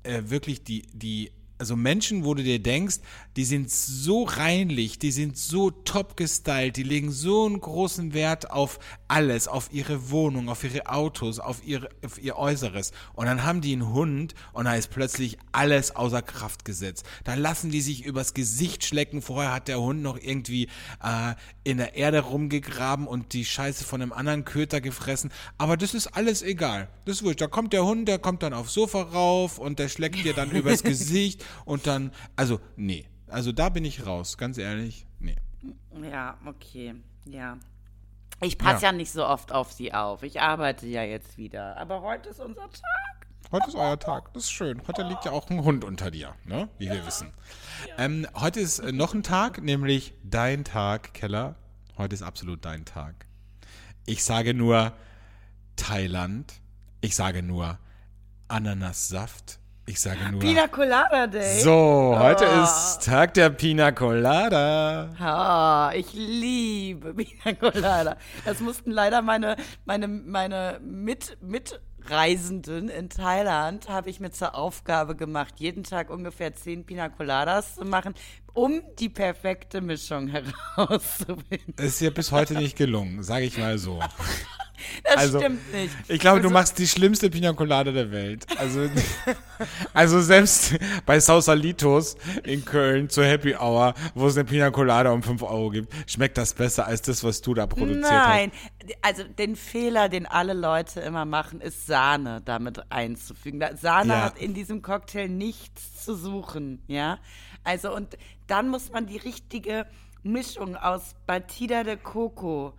äh, wirklich die, die, also Menschen, wo du dir denkst, die sind so reinlich, die sind so top gestylt, die legen so einen großen Wert auf alles, auf ihre Wohnung, auf ihre Autos, auf, ihre, auf ihr Äußeres. Und dann haben die einen Hund und da ist plötzlich alles außer Kraft gesetzt. Da lassen die sich übers Gesicht schlecken. Vorher hat der Hund noch irgendwie äh, in der Erde rumgegraben und die Scheiße von einem anderen Köter gefressen. Aber das ist alles egal. Das ist wurscht. Da kommt der Hund, der kommt dann aufs Sofa rauf und der schlägt dir dann [LAUGHS] übers Gesicht und dann, also, nee. Also da bin ich raus, ganz ehrlich. Nee. Ja, okay, ja. Ich passe Ja. ja. nicht so oft auf sie auf. Ich arbeite ja jetzt wieder. Aber heute ist unser Tag. Heute ist euer Tag. Das ist schön. Heute liegt ja auch ein Hund unter dir, ne? wie wir wissen. Ähm, heute ist äh, noch ein Tag, nämlich dein Tag, Keller. Heute ist absolut dein Tag. Ich sage nur Thailand. Ich sage nur Ananassaft. Ich sage nur. Pina Colada Day. so, heute Oh. ist Tag der Pina Colada. Ah, ich liebe Pina Colada. Das mussten leider meine, meine, meine Mit, Mitreisenden in Thailand, habe ich mir zur Aufgabe gemacht, jeden Tag ungefähr zehn Pina Coladas zu machen, um die perfekte Mischung [LAUGHS] herauszufinden. Ist dir bis heute nicht gelungen, sage ich mal so. [LAUGHS] Das Also, stimmt nicht. Ich glaube, du Also- machst die schlimmste Pina Colada der Welt. Also, [LAUGHS] also selbst bei Sausalitos in Köln zur Happy Hour, wo es eine Pina Colada um 5 Euro gibt, schmeckt das besser als das, was du da produziert Nein, also den Fehler, den alle Leute immer machen, ist Sahne damit einzufügen. Sahne Ja. hat in diesem Cocktail nichts zu suchen, ja. Also und dann muss man die richtige Mischung aus Batida de Coco,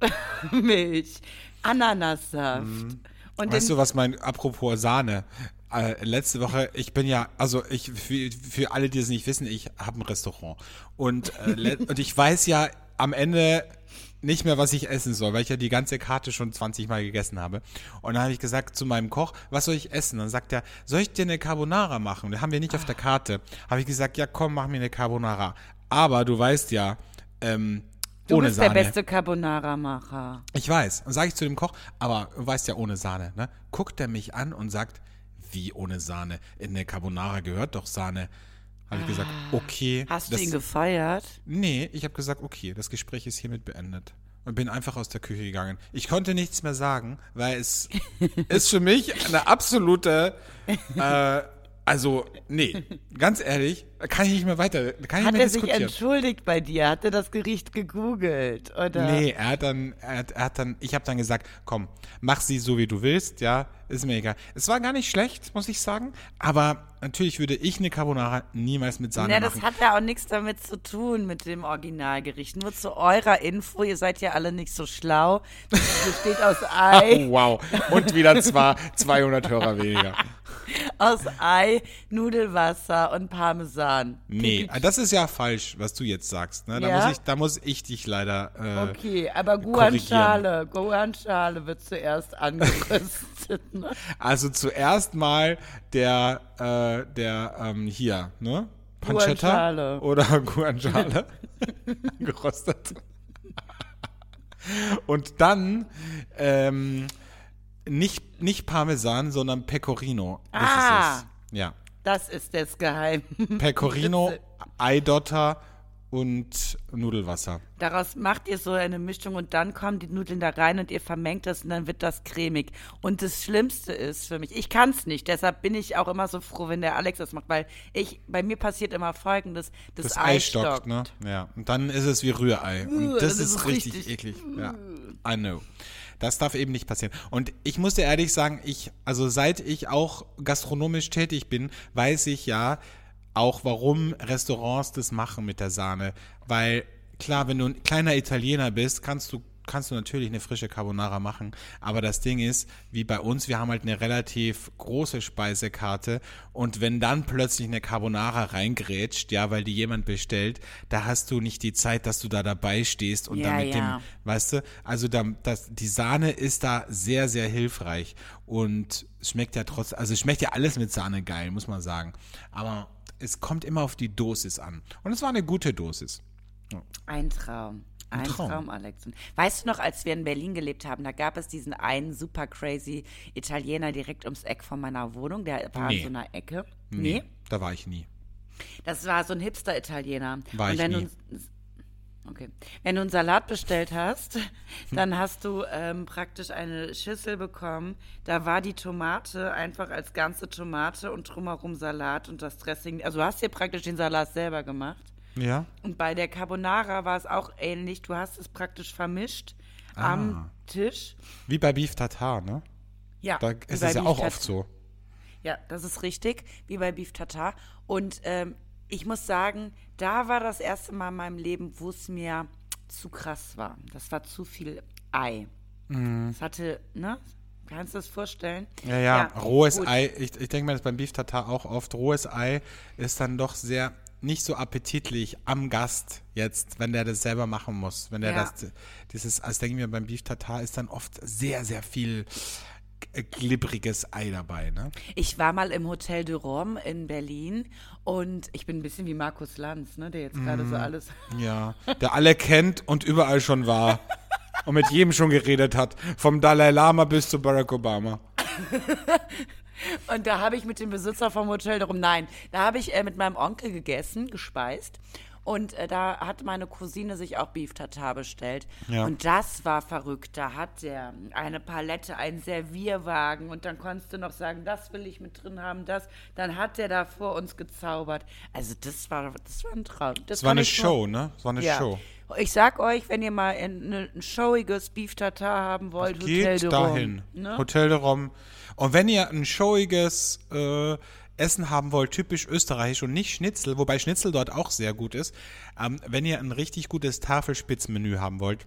[LAUGHS] Kokosmilch, Ananassaft und hast. Weißt du, was mein, apropos Sahne, äh, letzte Woche, ich bin ja, also ich, für, für alle, die es nicht wissen, ich habe ein Restaurant. Und, äh, [LAUGHS] und ich weiß ja am Ende nicht mehr, was ich essen soll, weil ich ja die ganze Karte schon 20 Mal gegessen habe. Und dann habe ich gesagt zu meinem Koch, was soll ich essen? Dann sagt er, soll ich dir eine Carbonara machen? Den haben wir nicht auf der Karte. Habe ich gesagt, ja komm, mach mir eine Carbonara. Aber du weißt ja, ähm, du ohne bist Sahne. der beste Carbonara-Macher. Ich weiß. Und sage ich zu dem Koch, aber du weißt ja ohne Sahne, ne? Guckt er mich an und sagt, wie ohne Sahne? In eine Carbonara gehört doch Sahne. Habe ich gesagt, okay. Ah. Hast das, du ihn gefeiert? Nee, ich habe gesagt, okay, das Gespräch ist hiermit beendet. Und bin einfach aus der Küche gegangen. Ich konnte nichts mehr sagen, weil es [LAUGHS] ist für mich eine absolute, äh, also, nee, [LAUGHS] ganz ehrlich, da kann ich nicht mehr weiter, kann ich Hat nicht mehr er sich entschuldigt bei dir? Hat er das Gericht gegoogelt? Oder? Nee, er hat dann, er hat, er hat dann, ich habe dann gesagt, komm, mach sie so wie du willst, ja, ist mir egal. Es war gar nicht schlecht, muss ich sagen, aber natürlich würde ich eine Carbonara niemals mit Sahne Na, das machen. hat ja auch nichts damit zu tun mit dem Originalgericht. Nur zu eurer Info, ihr seid ja alle nicht so schlau. Das besteht aus [LAUGHS] Ei, Oh, wow. Und wieder zwar 200 Hörer weniger. Aus Ei, Nudelwasser und Parmesan. Nee, das ist ja falsch, was du jetzt sagst. Ne? Da, Ja? muss ich, da muss ich dich leider. Äh, Okay, aber Guanciale, Guanciale wird zuerst angerüstet. [LAUGHS] Ne? Also zuerst mal der, äh, der ähm, hier, ne? Pancetta Guanciale. oder [LAUGHS] Guanciale [LAUGHS] gerostet. Und dann ähm, nicht, nicht Parmesan, sondern Pecorino. Das Ah. ist es. Ja. Das ist das Geheim. [LAUGHS] Pecorino, Eidotter und Nudelwasser. Daraus macht ihr so eine Mischung und dann kommen die Nudeln da rein und ihr vermengt das und dann wird das cremig. Und das Schlimmste ist für mich, ich kann es nicht, deshalb bin ich auch immer so froh, wenn der Alex das macht, weil ich, bei mir passiert immer folgendes, das, Das Ei Ei stockt, ne? Ja. Und dann ist es wie Rührei. Und das, das ist, ist richtig, richtig- eklig. Ja. I know. Das darf eben nicht passieren. Und ich muss dir ehrlich sagen, ich, also seit ich auch gastronomisch tätig bin, weiß ich ja auch, warum Restaurants das machen mit der Sahne. Weil, klar, wenn du ein kleiner Italiener bist, kannst du kannst du natürlich eine frische Carbonara machen, aber das Ding ist, wie bei uns, wir haben halt eine relativ große Speisekarte und wenn dann plötzlich eine Carbonara reingrätscht, ja, weil die jemand bestellt, da hast du nicht die Zeit, dass du da dabei stehst und Ja, dann mit ja. dem, weißt du, also da, das, die Sahne ist da sehr, sehr hilfreich und es schmeckt ja trotz, also es schmeckt ja alles mit Sahne geil, muss man sagen, aber es kommt immer auf die Dosis an und es war eine gute Dosis. Ein Traum. Ein Traum. Traum. Alex. Weißt du noch, als wir in Berlin gelebt haben, da gab es diesen einen super crazy Italiener direkt ums Eck von meiner Wohnung, der war Nee. in so einer Ecke. Nee, da war ich nie. Das war so ein Hipster-Italiener. War Und ich wenn nie. Du, okay. Wenn du einen Salat bestellt hast, [LAUGHS] dann hast du ähm, praktisch eine Schüssel bekommen. Da war die Tomate einfach als ganze Tomate und drumherum Salat und das Dressing. Also du hast dir praktisch den Salat selber gemacht. Ja? Und bei der Carbonara war es auch ähnlich. Du hast es praktisch vermischt Ah. am Tisch. Wie bei Beef Tartar, ne? Ja, Da ist es ja Beef auch Tartar. oft so. Ja, das ist richtig, wie bei Beef Tartar. Und ähm, ich muss sagen, da war das erste Mal in meinem Leben, wo es mir zu krass war. Das war zu viel Ei. Mhm. Das hatte, ne? Kannst du das vorstellen? Ja, ja, rohes gut. Ei, ich, ich denke mir das beim Beef Tartar auch oft, rohes Ei ist dann doch sehr nicht so appetitlich am Gast jetzt, wenn der das selber machen muss. Wenn der Ja. das, dieses, also denke ich mir, beim Beef Tartar ist dann oft sehr, sehr viel g- glibbriges Ei dabei, ne? Ich war mal im Hotel de Rome in Berlin und ich bin ein bisschen wie Markus Lanz, ne, der jetzt gerade Mhm. so alles. [LAUGHS] Ja, der alle kennt und überall schon war. [LAUGHS] und mit jedem schon geredet hat. Vom Dalai Lama bis zu Barack Obama. [LAUGHS] Und da habe ich mit dem Besitzer vom Hotel darum, nein, da habe ich äh, mit meinem Onkel gegessen, gespeist. Und äh, da hat meine Cousine sich auch Beef Tartar bestellt. Ja. Und das war verrückt. Da hat der eine Palette, einen Servierwagen. Und dann konntest du noch sagen, das will ich mit drin haben, das. Dann hat der da vor uns gezaubert. Also das war, das war ein Traum. Das war kann eine Show, ne? Das war eine ja. Show. Ich sag euch, wenn ihr mal ein, ne- ein showiges Beef Tartar haben wollt, Hotel Geht de dahin. Ne? Hotel de Rom. Und wenn ihr ein showiges äh, Essen haben wollt, typisch österreichisch und nicht Schnitzel, wobei Schnitzel dort auch sehr gut ist, ähm, wenn ihr ein richtig gutes Tafelspitzmenü haben wollt,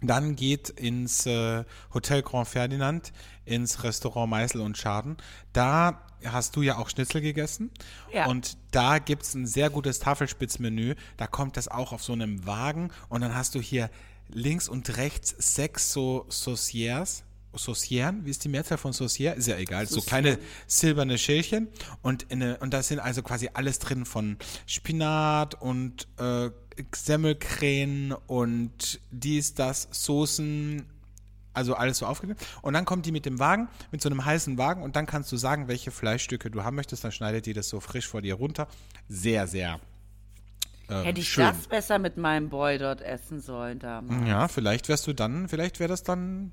dann geht ins äh, Hotel Grand Ferdinand, ins Restaurant Meißel und Schaden. Da hast du ja auch Schnitzel gegessen. Ja. Und da gibt es ein sehr gutes Tafelspitzmenü. Da kommt das auch auf so einem Wagen. Und dann hast du hier links und rechts sechs so Saucières. Saucieren, wie ist die Mehrzahl von Saucier? Ist ja egal. So kleine silberne Schälchen. Und, in und da sind also quasi alles drin von Spinat und äh, Semmelkrähen und dies, das, Soßen, also alles so aufgenommen. Und dann kommt die mit dem Wagen, mit so einem heißen Wagen und dann kannst du sagen, welche Fleischstücke du haben möchtest. Dann schneidet die das so frisch vor dir runter. Sehr, sehr ähm, Hätte ich schön. das besser mit meinem Boy dort essen sollen damals. Ja, vielleicht wärst du dann, vielleicht wäre das dann,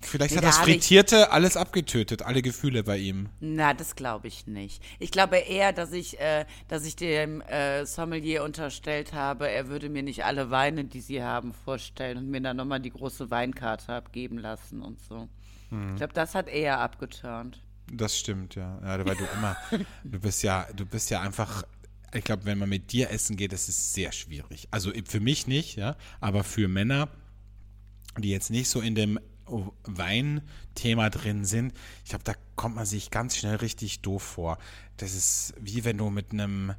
vielleicht Nee, hat da das ich- Frittierte alles abgetötet, alle Gefühle bei ihm. Na, das glaube ich nicht. Ich glaube eher, dass ich, äh, dass ich dem äh, Sommelier unterstellt habe, er würde mir nicht alle Weine, die sie haben, vorstellen und mir dann nochmal die große Weinkarte abgeben lassen und so. Hm. Ich glaube, das hat eher abgeturnt. Das stimmt, ja. Ja, weil du immer, [LAUGHS] du bist ja, du bist ja einfach, ich glaube, wenn man mit dir essen geht, das ist sehr schwierig. Also für mich nicht, ja, aber für Männer, die jetzt nicht so in dem Weinthema drin sind, ich glaube, da kommt man sich ganz schnell richtig doof vor. Das ist wie wenn du mit einem,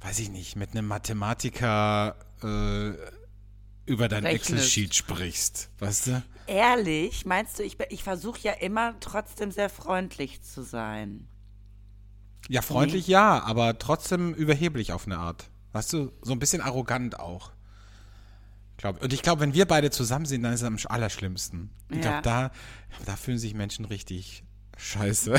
weiß ich nicht, mit einem Mathematiker äh, über dein. Excel-Sheet sprichst, weißt du? Ehrlich, meinst du, ich, ich versuche ja immer trotzdem sehr freundlich zu sein. Ja, freundlich ja, aber trotzdem überheblich auf eine Art. Weißt du, so ein bisschen arrogant auch. Glaub, und ich glaube, wenn wir beide zusammen sind, dann ist es am allerschlimmsten. Ich Ja. glaube, da, da fühlen sich Menschen richtig scheiße.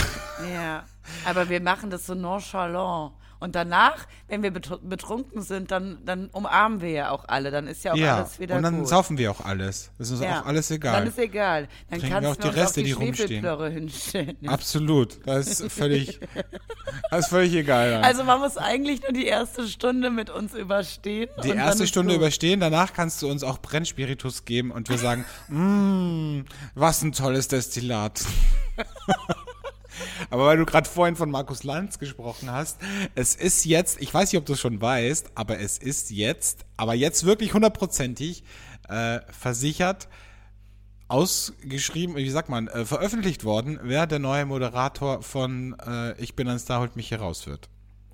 Ja, aber wir machen das so nonchalant. Und danach, wenn wir betr- betrunken sind, dann, dann umarmen wir ja auch alle. Dann ist ja auch ja, alles wieder und dann gut. saufen wir auch alles. Das ist uns Ja, auch alles Dann egal. ist egal. Dann Trinken kannst wir auch du die Reste, die, die rumstehen. Hinstellen. [LAUGHS] Absolut. Das ist völlig, das ist völlig egal. Dann. Also man muss eigentlich nur die erste Stunde mit uns überstehen. die dann erste Stunde gut. überstehen, danach kannst du uns auch Brennspiritus geben und wir sagen, mmm, [LAUGHS] was ein tolles Destillat. [LAUGHS] Aber weil du gerade vorhin von Markus Lanz gesprochen hast, es ist jetzt, ich weiß nicht, ob du es schon weißt, aber es ist jetzt, aber jetzt wirklich hundertprozentig äh, versichert, ausgeschrieben, wie sagt man, äh, veröffentlicht worden, wer der neue Moderator von äh, Ich bin ein Star, holt mich hier raus wird.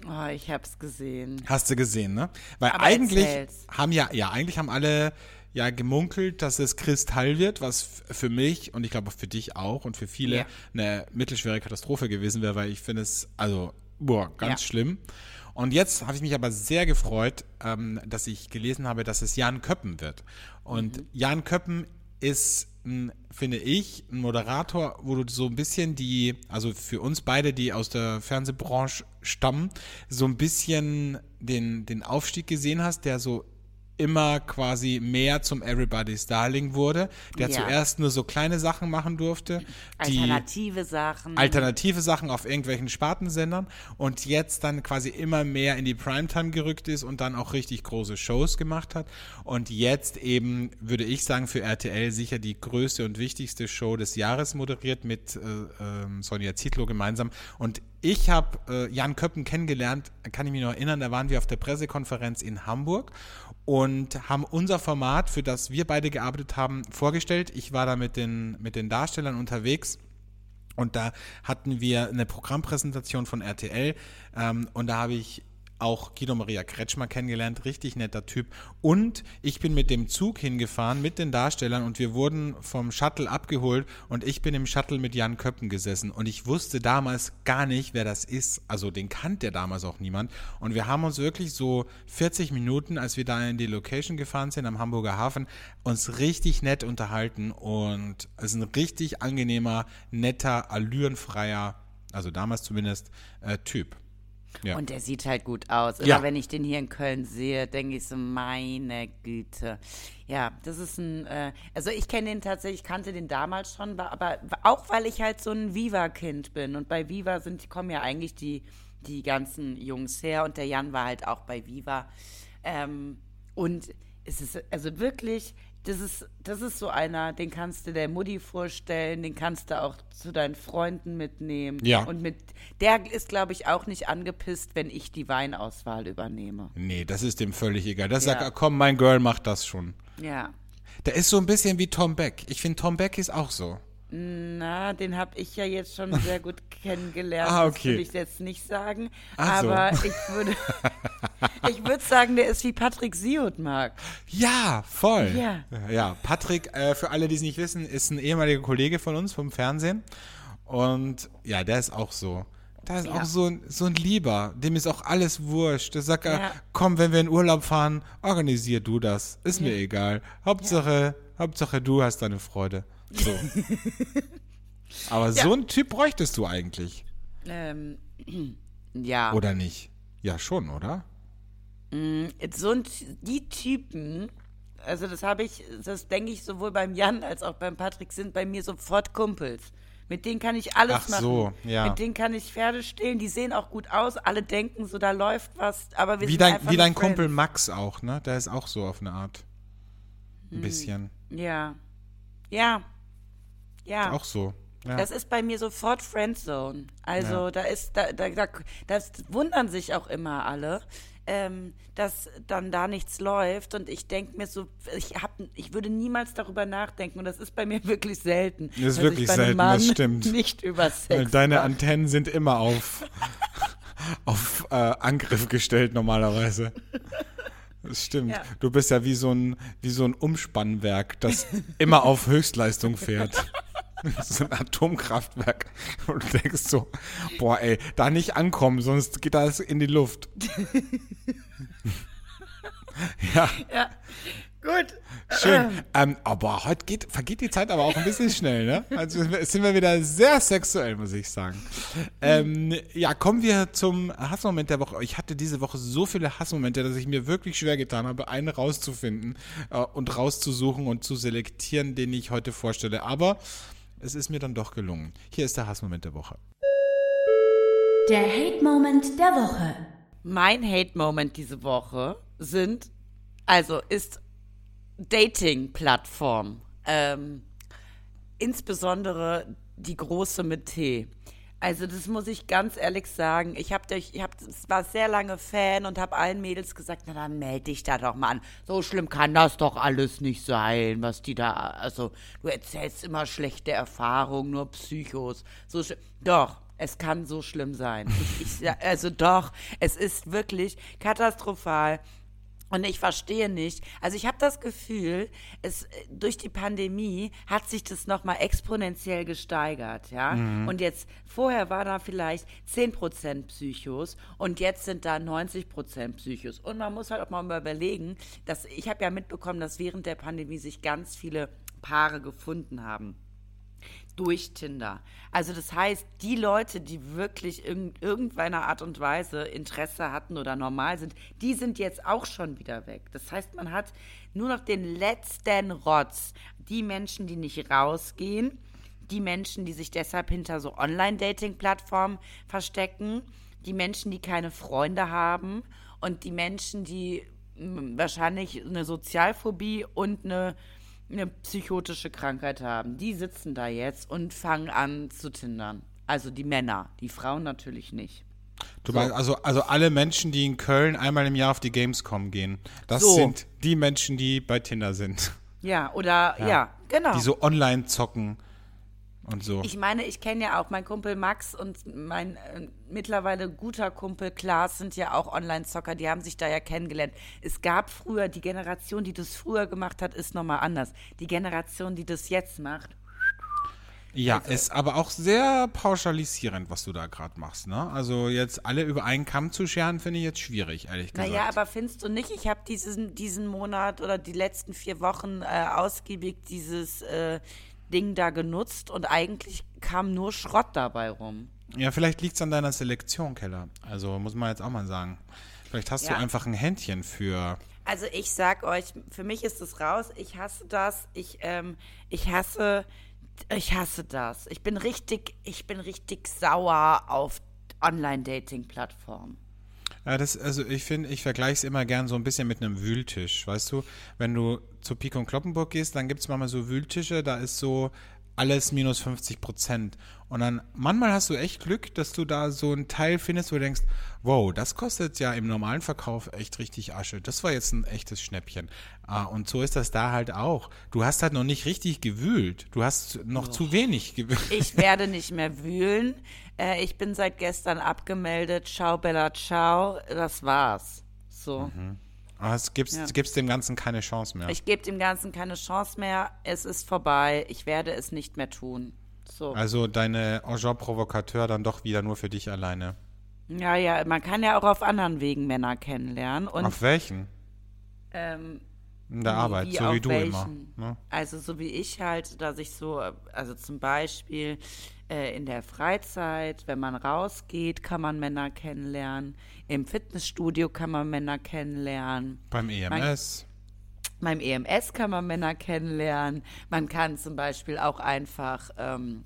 Oh, ich hab's gesehen. Hast du gesehen, ne? Weil Aber eigentlich erzähl's. haben ja, ja, eigentlich haben alle ja gemunkelt, dass es Kristall wird, was für mich und ich glaube für dich auch und für viele Ja. eine mittelschwere Katastrophe gewesen wäre, weil ich finde es, also, boah, ganz Ja. schlimm. Und jetzt habe ich mich aber sehr gefreut, ähm, dass ich gelesen habe, dass es Jan Köppen wird. Und Mhm. Jan Köppen ist, ein, finde ich, ein Moderator, wo du so ein bisschen die, also für uns beide, die aus der Fernsehbranche stammen, so ein bisschen den, den Aufstieg gesehen hast, der so immer quasi mehr zum Everybody's Darling wurde, der Ja. zuerst nur so kleine Sachen machen durfte, die Alternative Sachen. alternative Sachen auf irgendwelchen Spartensendern und jetzt dann quasi immer mehr in die Primetime gerückt ist und dann auch richtig große Shows gemacht hat und jetzt eben, würde ich sagen, für RTL sicher die größte und wichtigste Show des Jahres moderiert mit äh, ähm, Sonja Zietlow gemeinsam und ich habe äh, Jan Köppen kennengelernt, kann ich mich noch erinnern, da waren wir auf der Pressekonferenz in Hamburg und haben unser Format, für das wir beide gearbeitet haben, vorgestellt. Ich war da mit den, mit den Darstellern unterwegs. Und da hatten wir eine Programmpräsentation von RTL ähm, und da habe ich auch Guido Maria Kretschmer kennengelernt, richtig netter Typ. Und ich bin mit dem Zug hingefahren, mit den Darstellern und wir wurden vom Shuttle abgeholt und ich bin im Shuttle mit Jan Köppen gesessen und ich wusste damals gar nicht, wer das ist. Also den kannte damals auch niemand. Und wir haben uns wirklich so 40 Minuten, als wir da in die Location gefahren sind am Hamburger Hafen, uns richtig nett unterhalten und es ist ein richtig angenehmer, netter, allürenfreier, also damals zumindest, äh, Typ. Ja. Und der sieht halt gut aus. Oder ja. wenn ich den hier in Köln sehe, denke ich so, meine Güte. Ja, das ist ein, äh, also ich kenne den tatsächlich, kannte den damals schon, aber auch weil ich halt so ein Viva-Kind bin. Und bei Viva sind, kommen ja eigentlich die, die ganzen Jungs her und der Jan war halt auch bei Viva. Ähm, und es ist also wirklich, das ist, das ist so einer, den kannst du der Mutti vorstellen, den kannst du auch zu deinen Freunden mitnehmen. Ja. Und mit der ist, glaube ich, auch nicht angepisst, wenn ich die Weinauswahl übernehme. Nee, das ist dem völlig egal. Das ja. sagt, komm, mein Girl macht das schon. Ja. Der ist so ein bisschen wie Tom Beck. Ich finde, Tom Beck ist auch so. Na, den habe ich ja jetzt schon [LAUGHS] sehr gut kennengelernt. ah, okay. Das würde ich jetzt nicht sagen. Ach aber so. ich würde [LAUGHS] ich würde sagen, der ist wie Patrick Siut mag. Ja, voll. Ja. Ja, Patrick, äh, für alle, die es nicht wissen, ist ein ehemaliger Kollege von uns vom Fernsehen. Und ja, der ist auch so. Da ist ja. auch so ein, so ein Lieber, dem ist auch alles wurscht. Der sagt, ja. komm, wenn wir in Urlaub fahren, organisier du das. Ist ja. mir egal. Hauptsache, Hauptsache du hast deine Freude. So. [LAUGHS] Aber ja. so ein Typ bräuchtest du eigentlich. Ähm, [CLEARS THROAT] ja. Oder nicht? Ja, schon, oder? Mm, so ein, die Typen, also das habe ich, das denke ich sowohl beim Jan als auch beim Patrick, sind bei mir sofort Kumpels. Mit denen kann ich alles Ach machen. So, ja. Mit denen kann ich Pferde stehlen, die sehen auch gut aus, alle denken so, da läuft was, aber wir wie sind dein, einfach Wie dein Friends. Kumpel Max auch, ne? Der ist auch so auf eine Art. Ein hm. bisschen. Ja. Ja. Ja. Auch so. Ja. Das ist bei mir sofort Friendzone. Also ja. da ist, da, da, da, das wundern sich auch immer alle, ähm, dass dann da nichts läuft. Und ich denke mir so, ich hab, ich würde niemals darüber nachdenken. Und das ist bei mir [LAUGHS] wirklich selten. Das ist wirklich selten, das stimmt. [LAUGHS] Nicht über Sex. Deine mache. Antennen sind immer auf, [LAUGHS] auf äh, Angriff gestellt normalerweise. Das stimmt. Ja. Du bist ja wie so ein, wie so ein Umspannwerk, das immer auf Höchstleistung fährt. [LAUGHS] so ein Atomkraftwerk. Und du denkst so, boah, ey, da nicht ankommen, sonst geht das in die Luft. [LAUGHS] ja. Ja. Gut. Schön. Ähm, aber heute geht, vergeht die Zeit aber auch ein bisschen schnell, ne? Also sind wir wieder sehr sexuell, muss ich sagen. Ähm, ja, kommen wir zum Hassmoment der Woche. Ich hatte diese Woche so viele Hassmomente, dass ich mir wirklich schwer getan habe, einen rauszufinden äh, und rauszusuchen und zu selektieren, den ich heute vorstelle. Aber es ist mir dann doch gelungen. Hier ist der Hassmoment der Woche. Der Hate-Moment der Woche. Mein Hate-Moment diese Woche sind, also ist Dating-Plattform. Ähm, insbesondere die große mit T. Also das muss ich ganz ehrlich sagen. Ich habe ich hab, war sehr lange Fan und habe allen Mädels gesagt, na dann melde dich da doch mal an. So schlimm kann das doch alles nicht sein, was die da, also du erzählst immer schlechte Erfahrungen, nur Psychos. So doch, es kann so schlimm sein. Ich, ich, also doch, es ist wirklich katastrophal. Und ich verstehe nicht. Also ich habe das Gefühl, es durch die Pandemie hat sich das nochmal exponentiell gesteigert, ja. Mhm. Und jetzt vorher war da vielleicht 10% Psychos und jetzt sind da 90% Psychos. Und man muss halt auch mal überlegen, dass ich habe ja mitbekommen, dass während der Pandemie sich ganz viele Paare gefunden haben durch Tinder. Also das heißt, die Leute, die wirklich in irgendeiner Art und Weise Interesse hatten oder normal sind, die sind jetzt auch schon wieder weg. Das heißt, man hat nur noch den letzten Rotz. Die Menschen, die nicht rausgehen, die Menschen, die sich deshalb hinter so Online-Dating-Plattformen verstecken, die Menschen, die keine Freunde haben und die Menschen, die hm, wahrscheinlich eine Sozialphobie und eine eine psychotische Krankheit haben. Die sitzen da jetzt und fangen an zu tindern. Also die Männer, die Frauen natürlich nicht. Du meinst also, also alle Menschen, die in Köln einmal im Jahr auf die Gamescom gehen, das So. sind die Menschen, die bei Tinder sind. Ja, oder ja, genau. Die so online zocken und so. Ich meine, ich kenne ja auch mein Kumpel Max und mein äh, mittlerweile guter Kumpel Klaas sind ja auch Online-Zocker, die haben sich da ja kennengelernt. Es gab früher, die Generation, die das früher gemacht hat, ist nochmal anders. Die Generation, die das jetzt macht, Ja, ist aber auch sehr pauschalisierend, was du da gerade machst. Ne? Also jetzt alle über einen Kamm zu scheren, finde ich jetzt schwierig, ehrlich gesagt. Naja, aber findest du nicht, ich habe diesen, diesen Monat oder die letzten vier Wochen äh, ausgiebig dieses äh, Ding da genutzt und eigentlich kam nur Schrott dabei rum. ja, vielleicht liegt es an deiner Selektion, Keller. Also muss man jetzt auch mal sagen. Vielleicht hast du Ja. einfach ein Händchen für. Also ich sag euch, für mich ist es raus. Ich hasse das. Ich, ähm, ich hasse, ich hasse das. Ich bin richtig, ich bin richtig sauer auf Online-Dating-Plattformen. Ja, das, also ich finde, ich vergleiche es immer gern so ein bisschen mit einem Wühltisch, weißt du? Wenn du zu Pik und Kloppenburg gehst, dann gibt es manchmal so Wühltische, da ist so alles minus 50 Prozent. Und dann, manchmal hast du echt Glück, dass du da so einen Teil findest, wo du denkst, wow, das kostet ja im normalen Verkauf echt richtig Asche. Das war jetzt ein echtes Schnäppchen. Ah, und so ist das da halt auch. Du hast halt noch nicht richtig gewühlt. Du hast noch zu wenig gewühlt. Ich [LAUGHS] werde nicht mehr wühlen. Äh, ich bin seit gestern abgemeldet. Ciao, Bella, ciao. Das war's. So. Aber es gibt Ja. dem Ganzen keine Chance mehr. Ich gebe dem Ganzen keine Chance mehr. Es ist vorbei. Ich werde es nicht mehr tun. So. Also deine Agent Provocateur dann doch wieder nur für dich alleine. Ja, ja, man kann ja auch auf anderen Wegen Männer kennenlernen. Und Auf welchen? ähm, In der Arbeit, wie so wie du immer. welchen? Ne? Also so wie ich halt, dass ich so, also zum Beispiel äh, in der Freizeit, wenn man rausgeht, kann man Männer kennenlernen. Im Fitnessstudio kann man Männer kennenlernen. Beim E EMS. Beim EMS kann man Männer kennenlernen. Man kann zum Beispiel auch einfach ähm,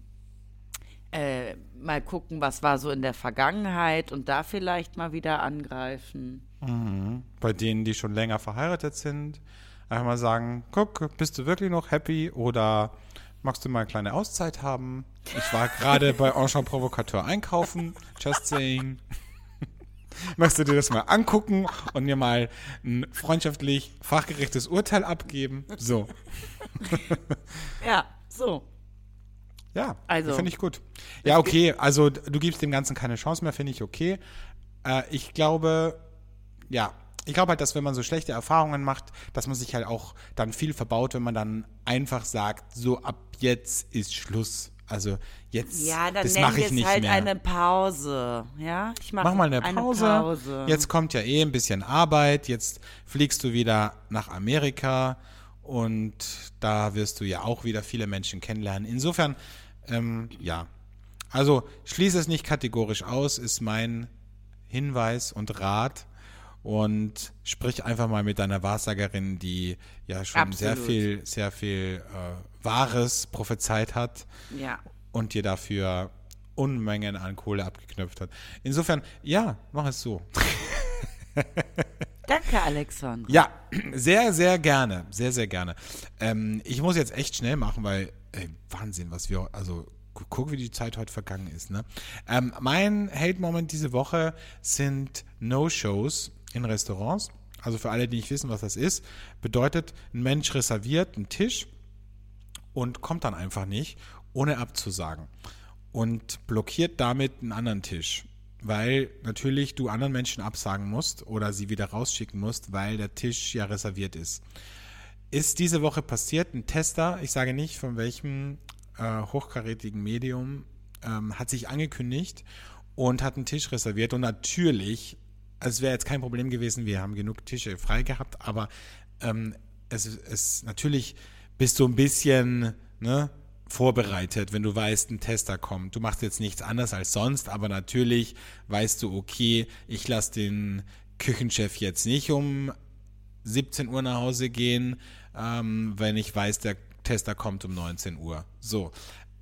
äh, mal gucken, was war so in der Vergangenheit und da vielleicht mal wieder angreifen. Bei denen, die schon länger verheiratet sind. Einfach mal sagen, guck, bist du wirklich noch happy oder magst du mal eine kleine Auszeit haben? Ich war gerade bei Agent Provocateur einkaufen. Just saying. Möchtest du dir das mal angucken und mir mal ein freundschaftlich fachgerechtes Urteil abgeben? So. Ja, so. Ja, Also- finde ich gut. Ja, okay, also du gibst dem Ganzen keine Chance mehr, finde ich okay. Äh, ich glaube, ja, ich glaube halt, dass wenn man so schlechte Erfahrungen macht, dass man sich halt auch dann viel verbaut, wenn man dann einfach sagt, so ab jetzt ist Schluss. Also jetzt, Ja, dann das mache ich nicht halt mehr. eine Pause. Ja, ich mache Mach mal eine Pause. Pause. Jetzt kommt ja eh ein bisschen Arbeit. Jetzt fliegst du wieder nach Amerika und da wirst du ja auch wieder viele Menschen kennenlernen. Insofern, ähm, ja. Also schließe es nicht kategorisch aus, ist mein Hinweis und Rat. Und sprich einfach mal mit deiner Wahrsagerin, die ja schon sehr Absolut. viel, sehr viel äh, Wahres prophezeit hat ja. und dir dafür Unmengen an Kohle abgeknöpft hat. Insofern, ja, mach es so. [LAUGHS] Danke, Alexandra. Ja, sehr, sehr gerne. Sehr, sehr gerne. Ähm, ich muss jetzt echt schnell machen, weil, ey, Wahnsinn, was wir, also gu- guck, wie die Zeit heute vergangen ist. Ne? Ähm, mein Hate-Moment diese Woche sind No-Shows in Restaurants. Also für alle, die nicht wissen, was das ist, bedeutet, ein Mensch reserviert einen Tisch und kommt dann einfach nicht, ohne abzusagen. Und blockiert damit einen anderen Tisch. Weil natürlich du anderen Menschen absagen musst oder sie wieder rausschicken musst, weil der Tisch ja reserviert ist. Ist diese Woche passiert, ein Tester, ich sage nicht von welchem äh, hochkarätigen Medium, ähm, hat sich angekündigt und hat einen Tisch reserviert. Und natürlich, es wäre jetzt kein Problem gewesen, wir haben genug Tische frei gehabt, aber ähm, es ist natürlich bist du ein bisschen ne, vorbereitet, wenn du weißt, ein Tester kommt. Du machst jetzt nichts anderes als sonst, aber natürlich weißt du, okay, ich lasse den Küchenchef jetzt nicht um 17 Uhr nach Hause gehen, ähm, wenn ich weiß, der Tester kommt um 19 Uhr. So.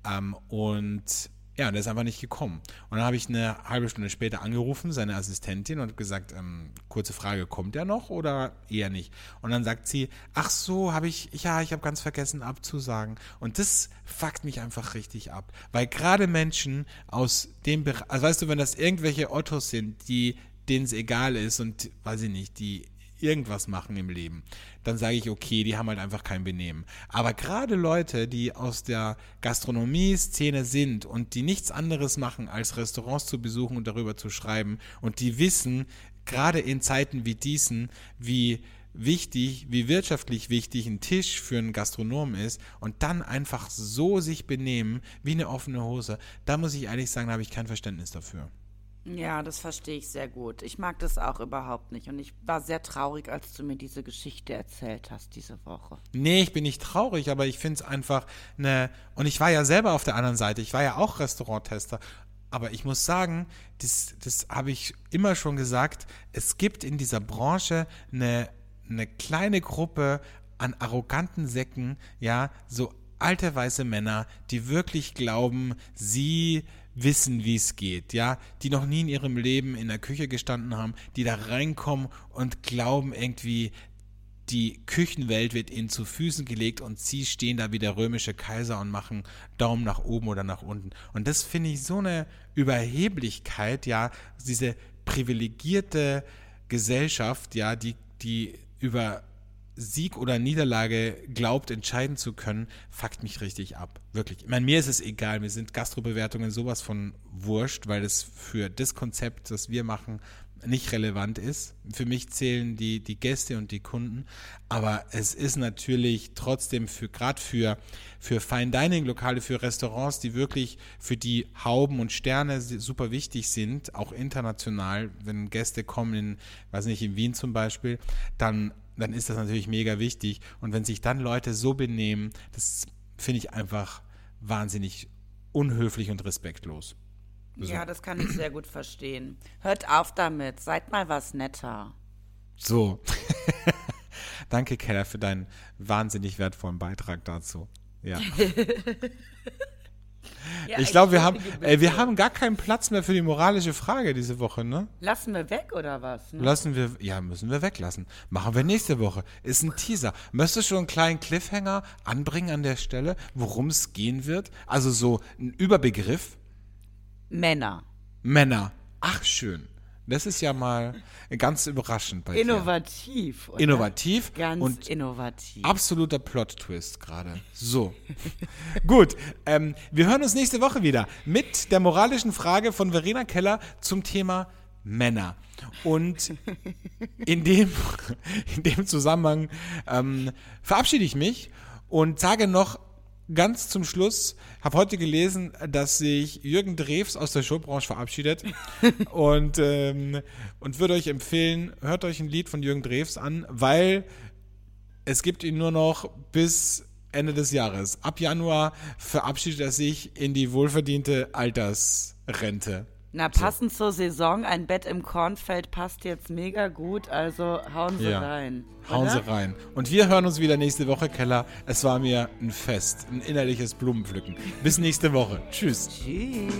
Ähm, und Ja, und der ist einfach nicht gekommen. Und dann habe ich eine halbe Stunde später angerufen, seine Assistentin, und gesagt, ähm, kurze Frage, kommt er noch oder eher nicht? Und dann sagt sie, ach so, habe ich, ja, ich habe ganz vergessen abzusagen. Und das fuckt mich einfach richtig ab. Weil gerade Menschen aus dem Bereich, also weißt du, wenn das irgendwelche Ottos sind, die denen es egal ist und, weiß ich nicht, die irgendwas machen im Leben, dann sage ich, okay, die haben halt einfach kein Benehmen. Aber gerade Leute, die aus der Gastronomie-Szene sind und die nichts anderes machen, als Restaurants zu besuchen und darüber zu schreiben und die wissen, gerade in Zeiten wie diesen, wie wichtig, wie wirtschaftlich wichtig ein Tisch für einen Gastronom ist und dann einfach so sich benehmen wie eine offene Hose, da muss ich ehrlich sagen, da habe ich kein Verständnis dafür. Ja, das verstehe ich sehr gut. Ich mag das auch überhaupt nicht. Und ich war sehr traurig, als du mir diese Geschichte erzählt hast diese Woche. Nee, ich bin nicht traurig, aber ich finde es einfach eine. Und ich war ja selber auf der anderen Seite. Ich war ja auch Restauranttester. Aber ich muss sagen, das, das habe ich immer schon gesagt, es gibt in dieser Branche eine, eine kleine Gruppe an arroganten Säcken, ja, so alte weiße Männer, die wirklich glauben, sie wissen, wie es geht, ja, die noch nie in ihrem Leben in der Küche gestanden haben, die da reinkommen und glauben irgendwie, die Küchenwelt wird ihnen zu Füßen gelegt und sie stehen da wie der römische Kaiser und machen Daumen nach oben oder nach unten. Und das finde ich so eine Überheblichkeit, ja, diese privilegierte Gesellschaft, ja, die, die über Sieg oder Niederlage glaubt, entscheiden zu können, fuckt mich richtig ab. Wirklich. Ich meine, mir ist es egal. Mir sind Gastrobewertungen sowas von wurscht, weil es für das Konzept, das wir machen, nicht relevant ist. Für mich zählen die, die Gäste und die Kunden. Aber es ist natürlich trotzdem für, gerade für, für Fine Dining Lokale, für Restaurants, die wirklich für die Hauben und Sterne super wichtig sind, auch international, wenn Gäste kommen in, weiß nicht, in Wien zum Beispiel, dann dann ist das natürlich mega wichtig. Und wenn sich dann Leute so benehmen, das finde ich einfach wahnsinnig unhöflich und respektlos. So. Ja, das kann ich sehr gut verstehen. Hört auf damit, seid mal was netter. So. [LAUGHS] Danke, Keller, für deinen wahnsinnig wertvollen Beitrag dazu. Ja. [LAUGHS] Ja, ich glaube, wir haben, ey, wir haben gar keinen Platz mehr für die moralische Frage diese Woche, ne? Lassen wir weg oder was? Ne? Lassen wir, ja, müssen wir weglassen. Machen wir nächste Woche. Ist ein Teaser. Möchtest du schon einen kleinen Cliffhanger anbringen an der Stelle, worum es gehen wird? Also so ein Überbegriff? Männer. Männer. Ach, schön. Das ist ja mal ganz überraschend bei Innovativ. Oder? Innovativ. Ganz und innovativ. Absoluter Plot-Twist gerade. So. [LAUGHS] Gut. Ähm, wir hören uns nächste Woche wieder mit der moralischen Frage von Verena Keller zum Thema Männer. Und [LAUGHS] in dem, in dem Zusammenhang ähm, verabschiede ich mich und sage noch ganz zum Schluss, habe heute gelesen, dass sich Jürgen Drews aus der Showbranche verabschiedet [LAUGHS] und, ähm, und würde euch empfehlen, hört euch ein Lied von Jürgen Drews an, weil es gibt ihn nur noch bis Ende des Jahres. Ab Januar verabschiedet er sich in die wohlverdiente Altersrente. Na, passend so. zur Saison, ein Bett im Kornfeld passt jetzt mega gut, also hauen Sie ja. rein. Oder? Hauen Sie rein. Und wir hören uns wieder nächste Woche, Keller. Es war mir ein Fest, ein innerliches Blumenpflücken. Bis nächste Woche. Tschüss. Tschüss.